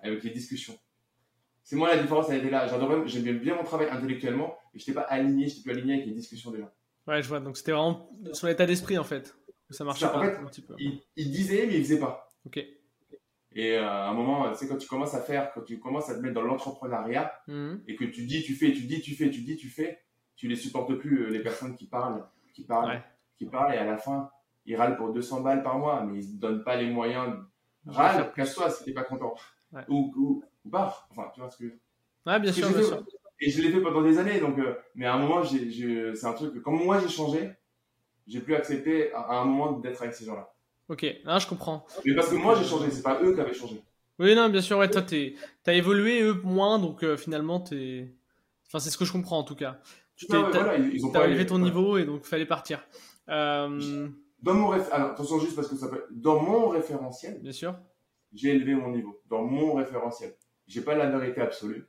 avec les discussions. C'est moi la différence, elle était là. J'adorais, j'aimais bien mon travail intellectuellement, mais j'étais pas aligné, j'étais plus aligné avec les discussions des gens. Ouais, je vois. Donc c'était vraiment sur l'état d'esprit en fait. Ça marchait pas un petit peu. Il, il disait, mais il faisait pas. Ok. Et euh, à un moment, tu sais, quand tu commences à faire, quand tu commences à te mettre dans l'entrepreneuriat mhm. et que tu dis, tu fais, tu dis, tu fais, tu dis, tu fais, tu les supportes plus, euh, les personnes qui parlent, qui parlent, qui parlent et à la fin, ils râlent pour 200 balles par mois, mais ils ne donnent pas les moyens. Râle, casse-toi si t'es pas content. Ou, ou, ou Enfin, tu vois ce que. Ouais, bien sûr, bien sûr. Et je l'ai fait pendant des années, donc, euh, mais à un moment, c'est un truc que, comme moi j'ai changé, j'ai pu accepter à un moment d'être avec ces gens-là. Ok, ah, je comprends. Mais parce que moi j'ai changé, c'est pas eux qui avaient changé. Oui, non, bien sûr, ouais, toi t'as évolué, eux moins, donc euh, finalement t'es. Enfin, c'est ce que je comprends en tout cas. Tu t'es, voilà, ils, ont élevé ton niveau et donc fallait partir. Euh... Dans mon réf... attention juste parce que ça peut... Dans mon référentiel, bien sûr, j'ai élevé mon niveau. Dans mon référentiel, j'ai pas la vérité absolue.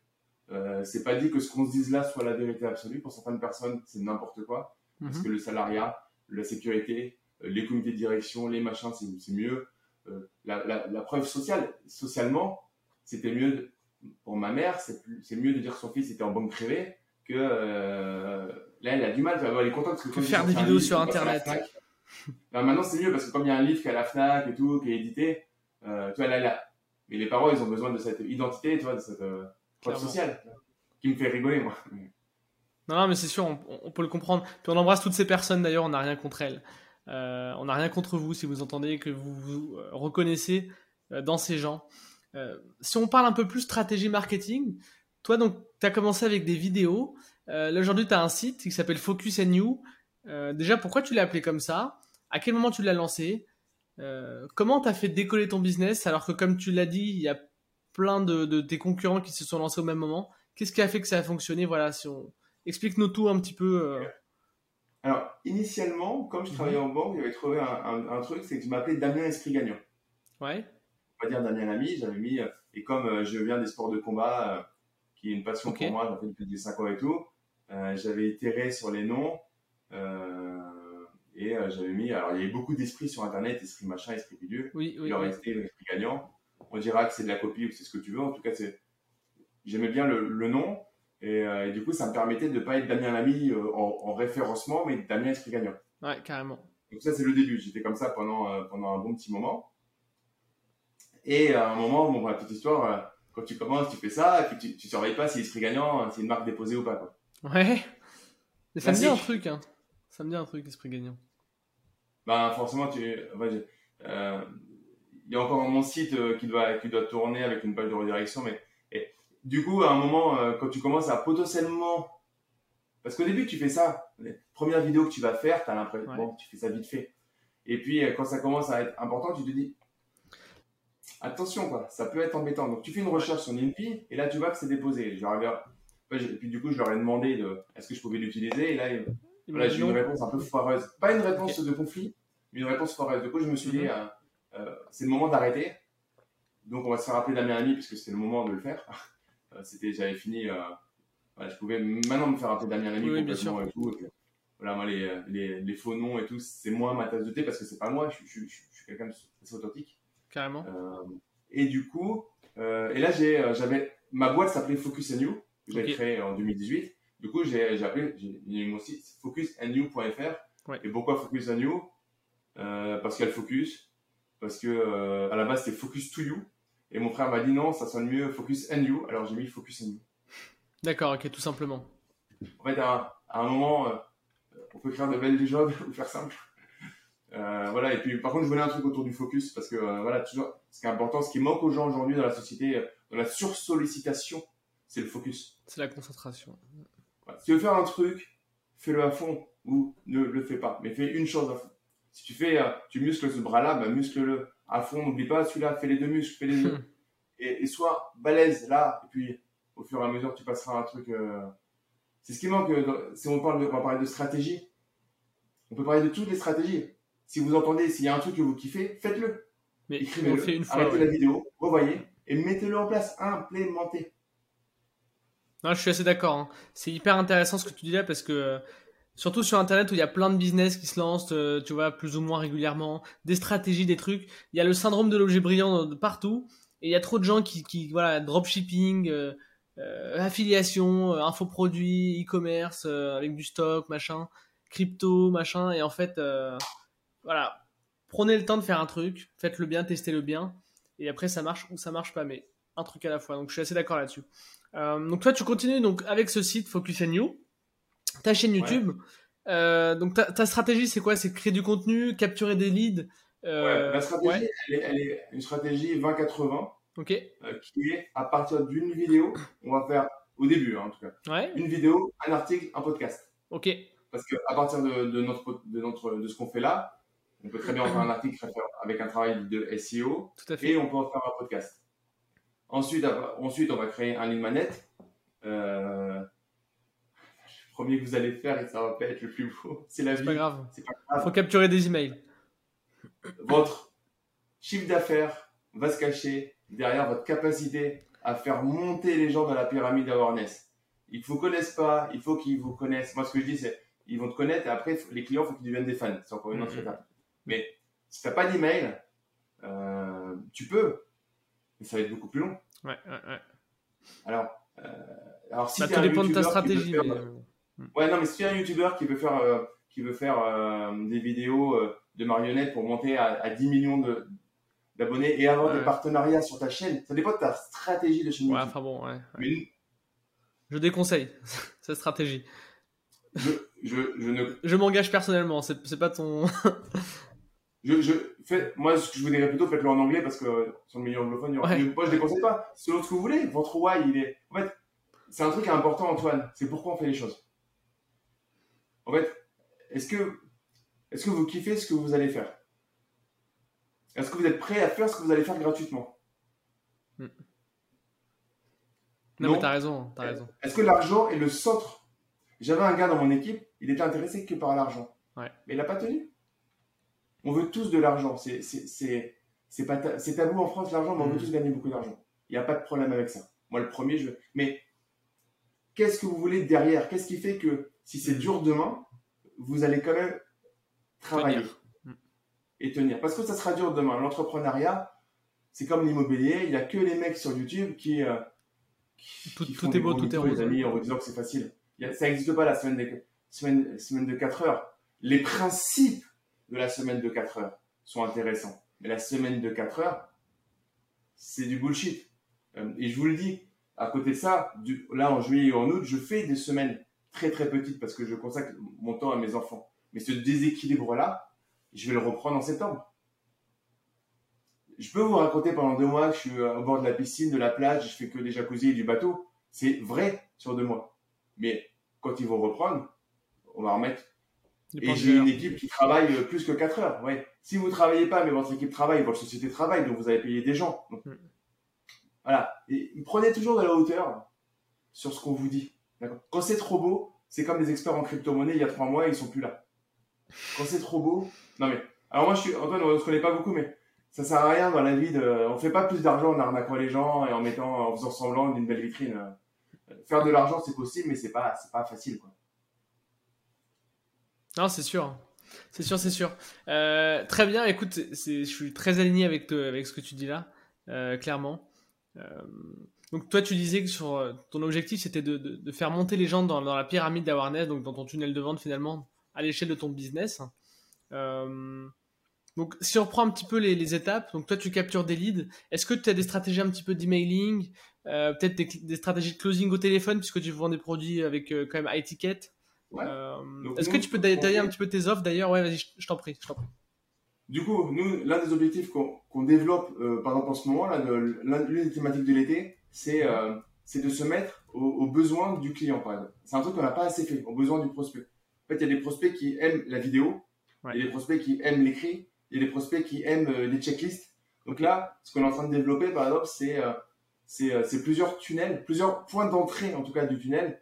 Euh, c'est pas dit que ce qu'on se dise là soit la vérité absolue. Pour certaines personnes, c'est n'importe quoi. Parce mhm. que le salariat, la sécurité, euh, les comités de direction, les machins, c'est mieux. Euh, la, la, la, preuve sociale, socialement, c'était mieux pour ma mère, c'est mieux de dire que son fils était en banque privée que euh, là, elle a du mal. Elle est contente que, faire des vidéos sur Internet. maintenant, c'est mieux parce que comme il y a un livre qui est à la Fnac et tout, qui est édité, euh, tu vois, là, là, mais les parents, ils ont besoin de cette identité, tu vois, de cette euh, sociale, qui me fait rigoler, moi. Non, mais c'est sûr, on, on, peut le comprendre. Puis on embrasse toutes ces personnes, d'ailleurs, on n'a rien contre elles. Euh, on n'a rien contre vous si vous entendez que vous vous reconnaissez dans ces gens. si on parle un peu plus stratégie marketing, toi, donc, tu as commencé avec des vidéos. là, aujourd'hui, tu as un site qui s'appelle Focus and You. déjà, pourquoi tu l'as appelé comme ça? À quel moment tu l'as lancé? Comment tu as fait décoller ton business? Alors que, comme tu l'as dit, il y a plein de, de, tes concurrents qui se sont lancés au même moment. Qu'est-ce qui a fait que ça a fonctionné? Voilà, si on... explique-nous tout un petit peu. Euh. Alors, initialement, comme je travaillais en banque, j'avais trouvé un, un, truc, c'est que je m'appelais Damien Esprit Gagnant. Ouais. On va dire Damien Lamy, j'avais mis, et comme je viens des sports de combat, qui est une passion pour moi, j'en fais depuis 5 ans et tout, j'avais itéré sur les noms. Euh, et euh, j'avais mis, alors il y avait beaucoup d'esprits sur Internet, esprit machin, esprit bidule. Oui, oui. Il en restait l'esprit gagnant. On dira que c'est de la copie ou que c'est ce que tu veux. En tout cas, c'est, j'aimais bien le, le nom. Et, euh, et, du coup, ça me permettait de ne pas être Damien Lamy euh, en, en, référencement, mais Damien Esprit Gagnant. Ouais, carrément. Donc ça, c'est le début. J'étais comme ça pendant, pendant un bon petit moment. Et à un moment, bon, la petite histoire, quand tu commences, tu fais ça, et puis tu, tu surveilles pas si Esprit Gagnant, c'est une marque déposée ou pas. Quoi. Ouais. Mais ça me dit un truc, hein. Ça me dit un truc, Esprit Gagnant ben forcément, tu, euh, il y a encore mon site euh, qui doit, qui doit tourner avec une page de redirection, mais et, du coup, à un moment, euh, quand tu commences à potentiellement, parce qu'au début, tu fais ça, les premières vidéos que tu vas faire, tu as l'impression, bon, tu fais ça vite fait. Et puis, quand ça commence à être important, tu te dis, attention, quoi, ça peut être embêtant. Donc, tu fais une recherche sur NINPI, et là, tu vois que c'est déposé. Je regarde, et puis, du coup, je leur ai demandé de, est-ce que je pouvais l'utiliser, et là, j'ai une réponse un peu foireuse. Pas une réponse de conflit, mais une réponse foireuse. Du coup, je me suis dit, mhm. euh, euh, c'est le moment d'arrêter. Donc, on va se faire appeler Damien Ami, puisque c'était le moment de le faire. Euh, c'était, j'avais fini, je pouvais maintenant me faire appeler Damien Ami oui, complètement et tout. voilà, moi, les, les, les, faux noms et tout, c'est moins ma tasse de thé parce que c'est pas moi, je, je, je, suis quelqu'un de authentique. Carrément. et du coup, et là, j'ai, j'avais, ma boîte s'appelait Focus and You, que j'avais créée en 2018. Du coup, j'ai appelé, j'ai mon site focusandnew.fr. Et pourquoi Focus and You euh, Parce qu'il y a le focus. Parce que euh, à la base, c'était Focus to You. Et mon frère m'a dit non, ça sonne mieux Focus and You. Alors j'ai mis Focus and You. D'accord, ok, tout simplement. En fait, à, un moment, euh, on peut créer de belles jobs ou faire simple. Euh, voilà, et puis par contre, je voulais un truc autour du focus parce que voilà, toujours, ce qui est important, ce qui manque aux gens aujourd'hui dans la société, dans la sursollicitation, c'est le focus. C'est la concentration. Si tu veux faire un truc, fais-le à fond ou ne le fais pas. Mais fais une chose à fond. Si tu fais, euh, tu muscles ce bras-là, bah, muscle-le à fond. N'oublie pas celui-là, fais les deux muscles, fais les deux. et, et sois balèze là. Et puis, au fur et à mesure, tu passeras un truc. Euh, c'est ce qui manque. Euh, si on, parle de, on va parler de stratégie, on peut parler de toutes les stratégies. Si vous entendez, s'il y a un truc que vous kiffez, faites-le. Écrivez-le. Arrêtez la vidéo, revoyez et mettez-le en place. Implémentez. Non, je suis assez d'accord. Hein. C'est hyper intéressant ce que tu dis là parce que surtout sur Internet où il y a plein de business qui se lancent, euh, tu vois, plus ou moins régulièrement, des stratégies, des trucs. Il y a le syndrome de l'objet brillant de partout et il y a trop de gens qui, qui voilà, dropshipping, euh, euh, affiliation, infoproduits, e-commerce avec du stock, machin, crypto, machin. Et en fait, voilà, prenez le temps de faire un truc, faites-le bien, testez-le bien et après ça marche ou ça marche pas, mais un truc à la fois. Donc je suis assez d'accord là-dessus. Euh, donc toi, tu continues donc avec ce site Focus You, ta chaîne YouTube. Euh, donc ta, stratégie, c'est quoi? C'est créer du contenu, capturer des leads. Euh, ouais, la stratégie, elle, est, une stratégie 20-80. Ok. qui est à partir d'une vidéo, on va faire au début hein, en tout cas. Une vidéo, un article, un podcast. Ok. Parce que à partir de, notre, de, notre, de ce qu'on fait là, on peut très bien en faire un article avec un travail de SEO Tout à fait. et on peut en faire un podcast. Ensuite, ensuite, on va créer un lead manette. Euh, le premier que vous allez faire, et ça va pas être le plus beau, c'est la vie. Pas grave. C'est pas grave. Faut capturer des emails. Votre chiffre d'affaires va se cacher derrière votre capacité à faire monter les gens dans la pyramide d'awareness. Ils ne vous connaissent pas, il faut qu'ils vous connaissent. Moi, ce que je dis, c'est ils vont te connaître et après, les clients, il faut qu'ils deviennent des fans. C'est encore une autre mm-hmm. étape. Mais si tu n'as pas d'email, euh, tu peux, mais ça va être beaucoup plus long. Ouais, ouais, ouais. Alors, euh, alors si bah, tout dépend de ta stratégie. mais... Euh, hmm. Ouais, non, mais si tu es un YouTuber qui veut faire, euh, qui veut faire des vidéos de marionnettes pour monter à, à 10 millions de, d'abonnés et avoir des partenariats sur ta chaîne, ça dépend de ta stratégie de chaîne Ouais, enfin bon, ouais. Mais... Je déconseille cette stratégie. Je, je, je ne. Je m'engage personnellement, c'est, c'est pas ton. je, je fais, moi, ce que je vous dirais plutôt, faites-le en anglais parce que sur le milieu anglophone, il y aura ouais. moi, je déconseille pas. C'est l'autre que vous voulez. Votre why, il est, en fait, c'est un truc est important, Antoine. C'est pourquoi on fait les choses. En fait, est-ce que, est-ce que vous kiffez ce que vous allez faire? Est-ce que vous êtes prêt à faire ce que vous allez faire gratuitement? Hmm. Non, mais t'as raison, as raison. Est-ce que l'argent est le centre? J'avais un gars dans mon équipe, il était intéressé que par l'argent. Ouais. Mais il n'a pas tenu. On veut tous de l'argent. C'est, c'est, c'est, pas c'est tabou en France, l'argent, mais on veut mm. tous gagner beaucoup d'argent. Il n'y a pas de problème avec ça. Moi, le premier, je. Mais qu'est-ce que vous voulez derrière? Qu'est-ce qui fait que si c'est mm. dur demain, vous allez quand même travailler mm. et tenir? Parce que ça sera dur demain. L'entrepreneuriat, c'est comme l'immobilier. Il n'y a que les mecs sur YouTube qui. Euh, tout, est beau, tout est rose. amis en vous disant que c'est facile. ça n'existe pas la semaine de, semaine, semaine de 4 heures. Les principes de la semaine de 4 heures sont intéressants. Mais la semaine de 4 heures, c'est du bullshit. Euh, et je vous le dis, à côté de ça, là en juillet et en août, je fais des semaines très très petites parce que je consacre mon temps à mes enfants. Mais ce déséquilibre-là, je vais le reprendre en septembre. Je peux vous raconter pendant deux mois que je suis au bord de la piscine, de la plage, je fais que des jacuzzi et du bateau. C'est vrai sur deux mois. Mais quand ils vont reprendre, on va remettre. Et j'ai une équipe qui travaille plus que 4 heures. Ouais. Si vous travaillez pas, mais votre équipe travaille, votre société travaille, donc vous allez payer des gens. Hmm. Voilà. Et prenez toujours de la hauteur sur ce qu'on vous dit. Quand c'est trop beau, c'est comme des experts en crypto-monnaie il y a trois mois, ils sont plus là. Quand c'est trop beau, non mais, alors moi je suis, Antoine, on se connaît pas beaucoup, mais ça sert à rien dans la vie de, on fait pas plus d'argent en arnaquant les gens et en mettant, en faisant semblant d'une belle vitrine. Faire de l'argent, c'est possible, mais c'est pas, c'est pas facile, quoi. Non, c'est sûr. C'est sûr, c'est sûr. Euh, très bien, écoute, je suis très aligné avec, avec ce que tu dis là, euh, clairement. Euh, donc toi, tu disais que sur ton objectif, c'était de, faire monter les gens dans, la pyramide d'awareness, donc dans ton tunnel de vente finalement, à l'échelle de ton business. Donc, si on reprend un petit peu les, étapes, donc toi, tu captures des leads. Est-ce que tu as des stratégies un petit peu d'emailing, peut-être des, stratégies de closing au téléphone, puisque tu vends des produits avec quand même high ticket? Euh, Est-ce que tu peux détailler un petit peu tes offres d'ailleurs? Ouais, vas-y, je, t'en prie, Du coup, nous, l'un des objectifs qu'on développe, par exemple en ce moment, l'une des thématiques de l'été, c'est de se mettre aux, besoins du client, par exemple. C'est un truc qu'on n'a pas assez fait, aux besoins du prospect. En fait, il y a des prospects qui aiment la vidéo, il y a des prospects qui aiment l'écrit, il y a des prospects qui aiment euh, les checklists. Donc là, ce qu'on est en train de développer, par exemple, c'est euh, euh, c'est plusieurs tunnels, plusieurs points d'entrée, en tout cas, du tunnel,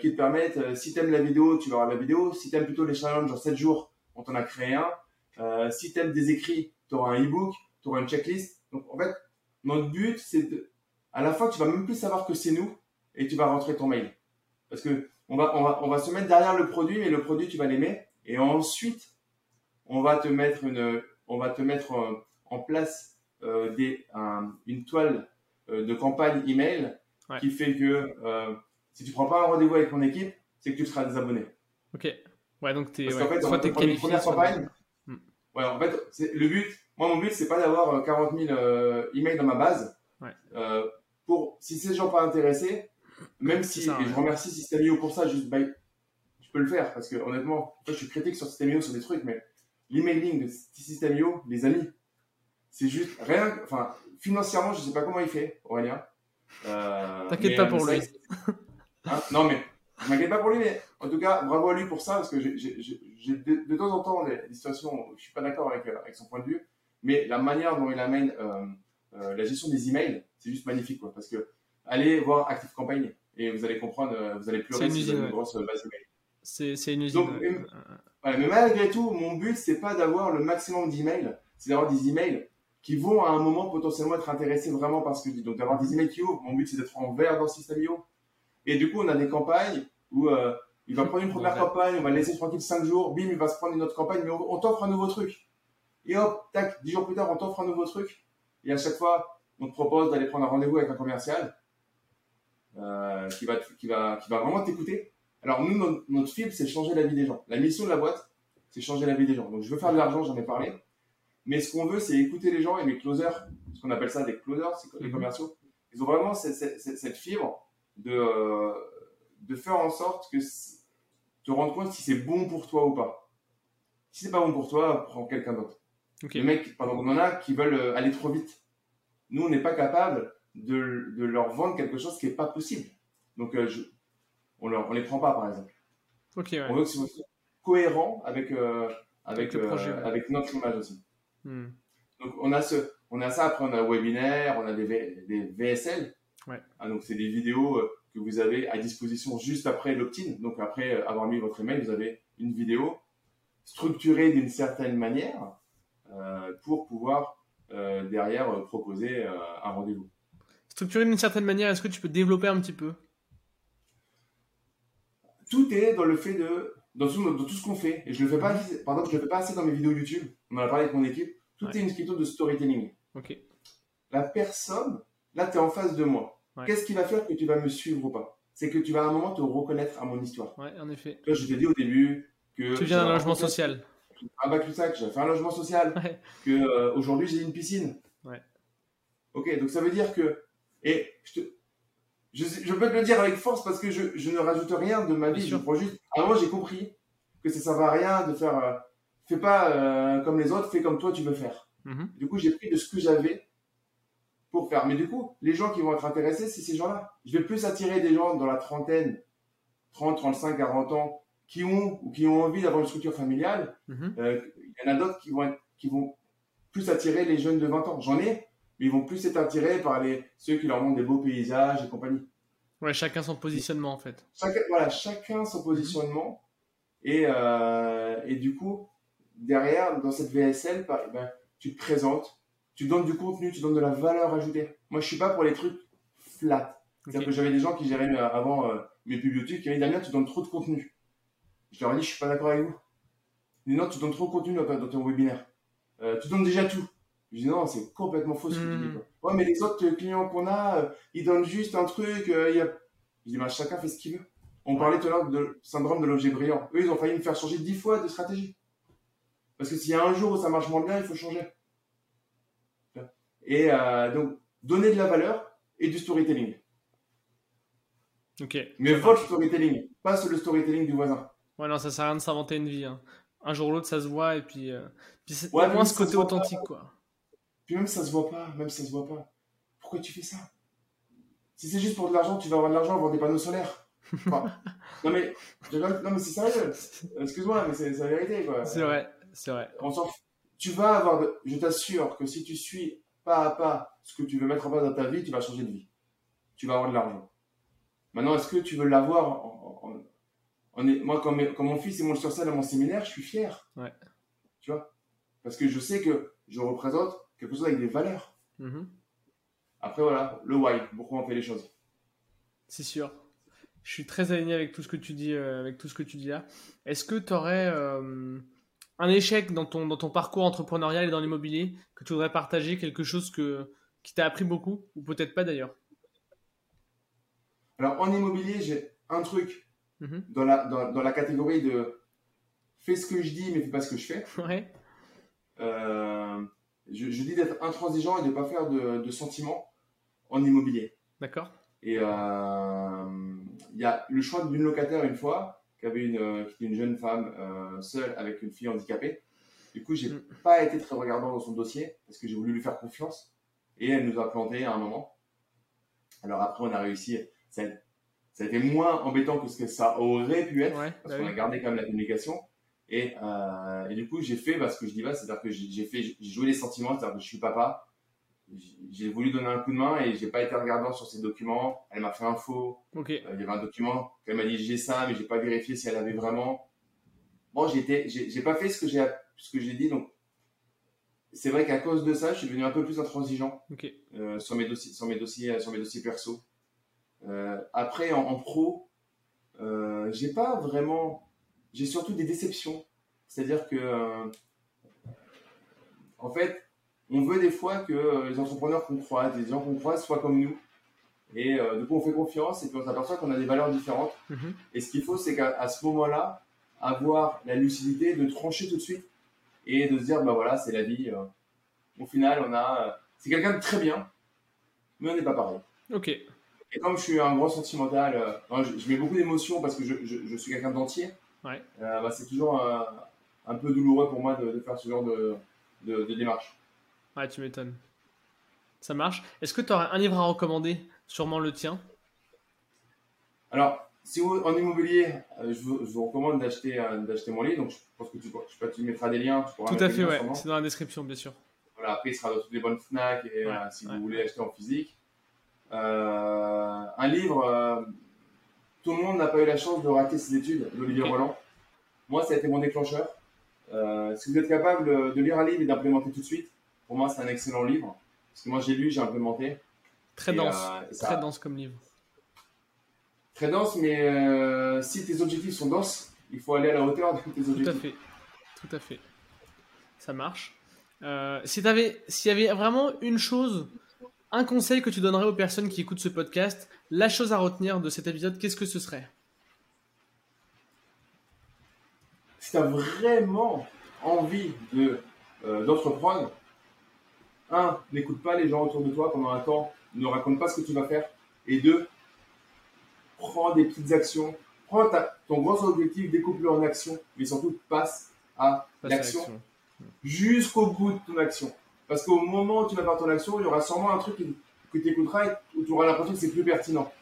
qui te permettent, si tu aimes la vidéo, tu vas avoir la vidéo. Si tu aimes plutôt les challenges en 7 jours, on t'en a créé un. si tu aimes des écrits, tu auras un e-book, tu auras une checklist. Donc, en fait, notre but, c'est à la fin, tu vas même plus savoir que c'est nous et tu vas rentrer ton mail. Parce que on va, on va, on va se mettre derrière le produit, mais le produit, tu vas l'aimer. Et ensuite, on va te mettre une, on va te mettre euh, en place euh, des, une toile euh, de campagne email qui fait que si tu prends pas un rendez-vous avec mon équipe, c'est que tu seras désabonné. Ok. Ouais, donc tu es. Parce qu'en fait, soit t'es première campagne. Hmm. Ouais, en fait, le but. Moi, mon but, c'est pas d'avoir 40 000 emails dans ma base. pour, si ces gens pas intéressés, même si, et je remercie Systemio pour ça, juste, bah, je peux le faire parce que honnêtement, je suis critique sur Systemio sur des trucs, mais l'emailing de Systemio, les amis, c'est juste rien. Enfin, financièrement, je sais pas comment il fait, Aurélien. Euh, T'inquiète pas pour lui. Hein, non, mais je m'inquiète pas pour lui, mais en tout cas, bravo à lui pour ça, parce que j'ai de, de, temps en temps des, situations où je suis pas d'accord avec, euh, avec son point de vue, mais la manière dont il amène euh, euh, la gestion des emails, c'est juste magnifique, quoi. Parce que allez voir Active Campaign et vous allez comprendre, vous allez pleurer si vous avez une grosse base email. C'est une usine. mais malgré tout, mon but, c'est pas d'avoir le maximum d'emails, c'est d'avoir des emails qui vont à un moment potentiellement être intéressés vraiment par ce que je dis. Donc d'avoir des emails qui ouvrent, mon but c'est d'être en vert dans System.io. Et du coup, on a des campagnes où euh, il va prendre une première campagne, on va laisser tranquille 5 jours, bim, il va se prendre une autre campagne, mais on, t'offre un nouveau truc. Et hop, tac, 10 jours plus tard, on t'offre un nouveau truc. Et à chaque fois, on te propose d'aller prendre un rendez-vous avec un commercial euh, qui, va, qui, va, qui va vraiment t'écouter alors nous, notre, notre fibre, c'est changer la vie des gens. La mission de la boîte, c'est changer la vie des gens. Donc je veux faire de l'argent, j'en ai parlé. Mais ce qu'on veut, c'est écouter les gens et les closers, ce qu'on appelle ça des closers, c'est les mhm. commerciaux. Ils ont vraiment cette, fibre de, euh, de faire en sorte que te rendre compte si c'est bon pour toi ou pas. Si c'est pas bon pour toi, prends quelqu'un d'autre. Les mecs, pardon, on en a qui veulent euh, aller trop vite. Nous, on n'est pas capable de, de, leur vendre quelque chose qui n'est pas possible. Donc, euh, je, on ne les prend pas, par exemple. On veut que ce soit cohérent avec, euh, avec, euh, avec notre image aussi. Hmm. Donc, on a, ce, on a ça, après, on a le webinaire, on a des, des VSL. Ouais. Ah, donc, c'est des vidéos euh, que vous avez à disposition juste après l'opt-in. Donc, après euh, avoir mis votre email, vous avez une vidéo structurée d'une certaine manière euh, pour pouvoir euh, derrière euh, proposer un rendez-vous. Structuré d'une certaine manière, est-ce que tu peux développer un petit peu? Tout est dans le fait de dans tout, dans tout ce qu'on fait. Et je le fais pas, par exemple, je le fais pas assez dans mes vidéos YouTube. On en a parlé avec mon équipe. Tout Ouais. est une écriture de storytelling. Ok. La personne, là, tu es en face de moi. Ouais. Qu'est-ce qui va faire que tu vas me suivre ou pas? C'est que tu vas à un moment te reconnaître à mon histoire. Ouais, en effet. Vois, je t'ai dit au début que Tu viens d'un logement social. Un bac plus sac, j'avais fait un logement social. Ouais. Que euh, aujourd'hui j'ai une piscine. Ouais. Ok, donc ça veut dire que et je te je, sais- je peux te le dire avec force parce que je, je ne rajoute rien de ma vie. Je prends juste. Moment j'ai compris que ça ne servait à rien de faire. euh, fais pas euh, comme les autres, fais comme toi tu veux faire. Mhm. Du coup, j'ai pris de ce que j'avais pour faire. Mais du coup, les gens qui vont être intéressés, c'est ces gens-là. Je vais plus attirer des gens dans la trentaine, 30, 35, 40 ans, qui ont ou qui ont envie d'avoir une structure familiale. Mhm. Euh, Il y en a d'autres qui vont, être- qui vont plus attirer les jeunes de 20 ans. J'en ai, mais ils vont plus être attirés par les, ceux qui leur montrent des beaux paysages et compagnie. Ouais, chacun son positionnement en fait. Chacun, voilà, chacun son positionnement. Et, euh, et du coup, derrière, dans cette VSL, par- eh ben, tu te présentes, tu donnes du contenu, tu donnes de la valeur ajoutée. Moi, je suis pas pour les trucs flat. C'est-à-dire que j'avais des gens qui géraient euh, avant euh, mes YouTube qui m'avaient dit Damien, tu donnes trop de contenu. Je leur ai dit, je suis pas d'accord avec vous. Ils disent non, tu donnes trop de contenu dans, dans ton webinaire. Euh, tu donnes déjà tout. Je dis non, c'est complètement faux ce que tu dis. quoi. Ouais, mais les autres clients qu'on a, euh, ils donnent juste un truc. il y a... Je dis, bah, chacun fait ce qu'il veut. On parlait tout à l'heure de syndrome de l'objet brillant. Eux, ils ont failli me faire changer dix fois de stratégie. Parce que s'il y a un jour où ça marche moins bien, il faut changer. Et euh, donc, donner de la valeur et du storytelling. Ok. Mais votre storytelling, pas le storytelling du voisin. Ouais, non, ça sert à rien de s'inventer une vie. hein. Un jour ou l'autre, ça se voit et puis, euh, puis c'est Ouais, au moins ce côté authentique quoi. Puis même ça se voit pas, même ça se voit pas. Pourquoi tu fais ça? Si c'est juste pour de l'argent, tu vas avoir de l'argent pour des panneaux solaires. Enfin, non mais, non mais c'est sérieux. Excuse-moi, mais c'est la vérité quoi. C'est vrai, c'est vrai. On s'en fout. Tu vas avoir, de- je t'assure que si tu suis pas à pas ce que tu veux mettre en place dans ta vie, tu vas changer de vie. Tu vas avoir de l'argent. Maintenant, est-ce que tu veux l'avoir en, en- en- en- Moi, quand, mes- quand mon fils est monte sur scène à mon séminaire, je suis fier. Ouais. Tu vois? Parce que je sais que je représente quelque chose avec des valeurs. Mhm. Après, voilà, le why, pourquoi on fait les choses. C'est sûr. Je suis très aligné avec tout ce que tu dis, euh, avec tout ce que tu dis là. Est-ce que tu aurais un échec dans ton, dans ton parcours entrepreneurial et dans l'immobilier que tu voudrais partager, quelque chose que, qui t'a appris beaucoup, ou peut-être pas d'ailleurs? Alors, en immobilier, j'ai un truc Mhm. dans la, dans, dans la catégorie de fais ce que je dis, mais fais pas ce que je fais. Ouais. Euh, je, je dis d'être intransigeant et de ne pas faire de, de sentiments en immobilier. D'accord. Et euh, il y a le choix d'une locataire une fois, qui avait une, euh, qui était une jeune femme euh, seule avec une fille handicapée. Du coup, j'ai Mm. pas été très regardant dans son dossier parce que j'ai voulu lui faire confiance et elle nous a planté à un moment. Alors après, on a réussi. Ça, a- ça a été moins embêtant que ce que ça aurait pu être Ouais. parce bah qu'on oui. a gardé quand même la communication. Et, euh, et du coup, j'ai fait bah, ce que je dis là, c'est-à-dire que j'ai j'ai fait, j'ai joué les sentiments, c'est-à-dire que je suis papa. J'ai- voulu donner un coup de main et j'ai pas été regardant sur ses documents. Elle m'a fait un faux. Ok. Euh, il y avait un document qu'elle m'a dit j'ai ça, mais j'ai pas vérifié si elle avait vraiment. Bon, j'étais, j'ai j'ai pas fait ce que j'ai, ce que j'ai dit, donc c'est vrai qu'à cause de ça, je suis devenu un peu plus intransigeant Ok. euh, sur mes dossiers, sur mes dossiers, sur mes dossiers perso. Euh, après, en, en pro, euh, j'ai pas vraiment, j'ai surtout des déceptions. C'est-à-dire que, euh, en fait, on veut des fois que euh, les entrepreneurs qu'on croise, les gens qu'on croise soient comme nous. Et euh, du coup, on fait confiance et puis on s'aperçoit qu'on a des valeurs différentes. Mhm. Et ce qu'il faut, c'est qu'à ce moment-là, avoir la lucidité de trancher tout de suite et de se dire, bah voilà, c'est la vie. euh. Au final, on a. euh, c'est quelqu'un de très bien, mais on n'est pas pareil. Ok. Et comme je suis un grand sentimental, je, je mets beaucoup d'émotions parce que je, je- je suis quelqu'un d'entier. Ouais. bah, c'est toujours un peu douloureux pour moi de, de faire ce genre de, de, de démarche. Ouais, tu m'étonnes. Ça marche. Est-ce que tu aurais un livre à recommander? Sûrement le tien. Alors, si vous, en immobilier, euh, je, vous, je vous recommande d'acheter euh, d'acheter mon livre. Donc, je pense que tu, je sais pas, tu mettras des liens. Tout à fait, ouais. C'est dans la description, bien sûr. Voilà, après, il sera dans toutes les bonnes FNAC et Ouais, euh, si ouais. vous voulez acheter en physique. Un livre, tout le monde n'a pas eu la chance de rater ses études d'Olivier. Roland. Moi, ça a été mon déclencheur. Si vous êtes capable de lire un livre et d'implémenter tout de suite, pour moi, c'est un excellent livre. Parce que moi, j'ai lu, j'ai implémenté. Très Et, dense. euh, ça- Très dense comme livre. Très dense, mais euh, si tes objectifs sont denses, il faut aller à la hauteur de tes Tout à objectifs. fait. Tout à fait. Ça marche. Euh, si s'il y avait vraiment une chose, un conseil que tu donnerais aux personnes qui écoutent ce podcast, la chose à retenir de cet épisode, qu'est-ce que ce serait? Si tu as vraiment envie de, euh, d'entreprendre, un, n'écoute pas les gens autour de toi pendant un temps, ne raconte pas ce que tu vas faire. Et deux, prends des petites actions. Prends ta- ton gros objectif, découpe-le en actions, mais surtout passe à Passe à l'action jusqu'au bout de ton action. Parce qu'au moment où tu vas faire ton action, il y aura sûrement un truc que tu écouteras et où tu auras l'impression que c'est plus pertinent.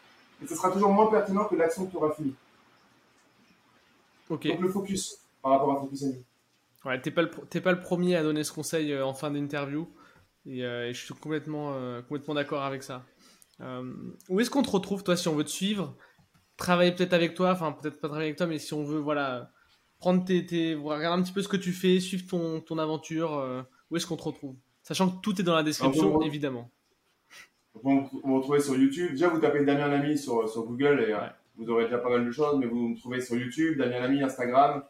Et ce sera toujours moins pertinent que l'action que tu auras finie. Ok. Donc le focus par rapport à Focus Annie. Ouais, t'es pas, le, pr- t'es pas le premier à donner ce conseil euh, en fin d'interview. Et, euh, et je suis complètement, euh, complètement d'accord avec ça. Euh, où est-ce qu'on te retrouve, toi, si on veut te suivre? Travailler peut-être avec toi, enfin, peut-être pas travailler avec toi, mais si on veut, voilà, prendre tes. tes regarder un petit peu ce que tu fais, suivre ton, ton aventure, où est-ce qu'on te retrouve? Sachant que tout est dans la description, Alors, vous- évidemment. Vous me retrouvez sur YouTube. Déjà, vous tapez Damien Lamy sur, sur Google et Ouais. vous aurez déjà pas mal de choses, mais vous me trouvez sur YouTube, Damien Lamy, Instagram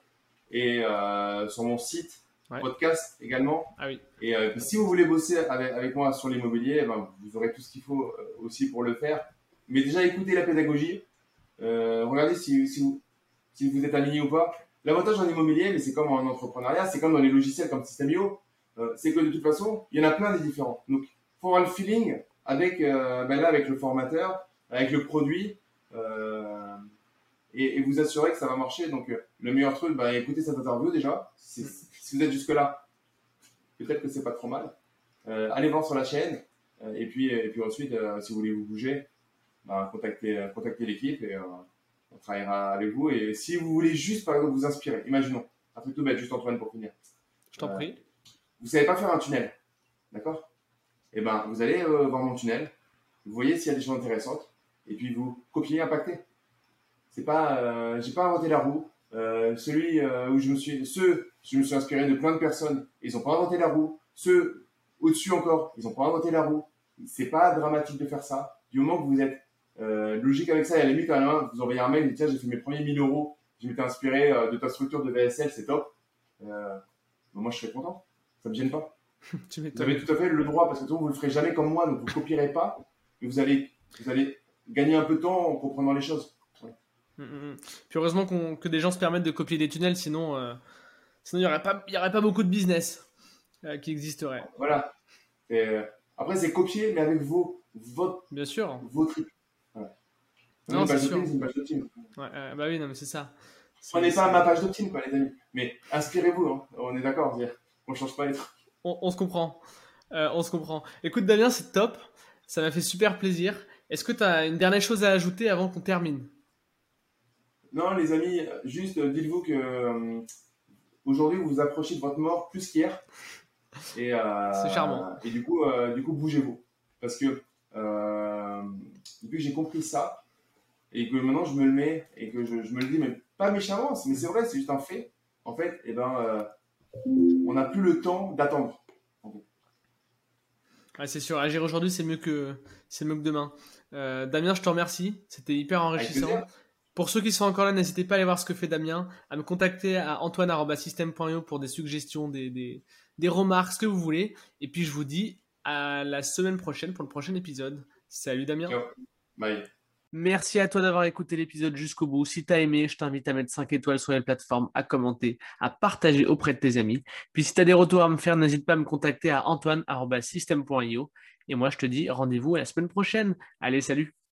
et euh, sur mon site, Ouais. podcast également. Ah oui. Et euh, si vous voulez bosser avec, avec moi sur l'immobilier, ben, vous aurez tout ce qu'il faut euh, aussi pour le faire. Mais déjà, écoutez la pédagogie. Euh, regardez si, si, vous, si vous êtes aligné ou pas. L'avantage en immobilier, mais c'est comme en entrepreneuriat, c'est comme dans les logiciels comme System.io, euh, c'est que de toute façon, il y en a plein des différents. Donc, faut avoir le feeling avec, ben là, avec le formateur, avec le produit, euh, et, vous assurer que ça va marcher. Donc, le meilleur truc, bah, écoutez cette interview déjà. Si, si vous êtes jusque-là, peut-être que c'est pas trop mal. Euh, allez voir sur la chaîne, euh, et puis, et puis ensuite, euh, si vous voulez vous bouger, bah, contactez, contactez l'équipe et euh, on travaillera avec vous. Et si vous voulez juste, par exemple, vous inspirer, imaginons, un truc tout bête, juste Antoine pour finir. Je t'en prie. Vous savez pas faire un tunnel, d'accord? Eh ben, vous allez voir mon tunnel, vous voyez s'il y a des choses intéressantes, et puis vous copiez, impactez. C'est pas, j'ai pas inventé la roue. Euh, celui euh, où je me suis, ceux, je me suis inspiré de plein de personnes, ils ont pas inventé la roue. Ceux au-dessus encore, ils ont pas inventé la roue. C'est pas dramatique de faire ça. Du moment que vous êtes euh, logique avec ça, et à la limite, à la main, vous envoyez un mail, vous dites, tiens, j'ai fait mes premiers 1000 euros, je m'étais inspiré de ta structure de VSL, c'est top. Ben, moi, je serais content. Ça me gêne pas. Tu Vous avez tout à fait le droit, parce que vous le ferez jamais comme moi, donc vous copierez pas, vous allez, vous allez gagner un peu de temps en comprenant les choses. Mm, mm, mm. Puis heureusement que des gens se permettent de copier des tunnels, sinon euh, sinon il n'y aurait, pas- il y aurait pas beaucoup de business euh, qui existerait. Voilà. Et, euh, après, c'est copier, mais avec vos, votre, Bien sûr. vos trucs. Voilà. Non, c'est sûr. c'est une page. Ouais, euh, bah oui, non, mais c'est ça. Prenez pas ma page d'optime, quoi, les amis. Mais inspirez-vous, hein. on est d'accord. On change pas les trucs. On, on se comprend. Euh, on se comprend. Écoute, Damien, c'est top. Ça m'a fait super plaisir. Est-ce que tu as une dernière chose à ajouter avant qu'on termine? Non, les amis, juste euh, dites-vous que euh, aujourd'hui vous vous approchez de votre mort plus qu'hier. Et, euh, C'est charmant. Et du coup, euh, du coup, bougez-vous, parce que depuis que j'ai compris ça et que maintenant je me le mets et que je, je me le dis, mais pas méchamment, mais c'est vrai, c'est juste un fait. En fait, eh ben, on n'a plus le temps d'attendre. Ouais, C'est sûr, agir aujourd'hui, c'est mieux que c'est mieux que demain. Damien, je te remercie. C'était hyper enrichissant. Pour ceux qui sont encore là, n'hésitez pas à aller voir ce que fait Damien, à me contacter à antoine.system.io pour des suggestions, des, des, des remarques, ce que vous voulez. Et puis je vous dis à la semaine prochaine pour le prochain épisode. Salut Damien. Ciao. Bye. Merci à toi d'avoir écouté l'épisode jusqu'au bout. Si tu as aimé, je t'invite à mettre 5 étoiles sur les plateformes, à commenter, à partager auprès de tes amis. Puis si tu as des retours à me faire, n'hésite pas à me contacter à antoine.system.io. Et moi, je te dis rendez-vous à la semaine prochaine. Allez, salut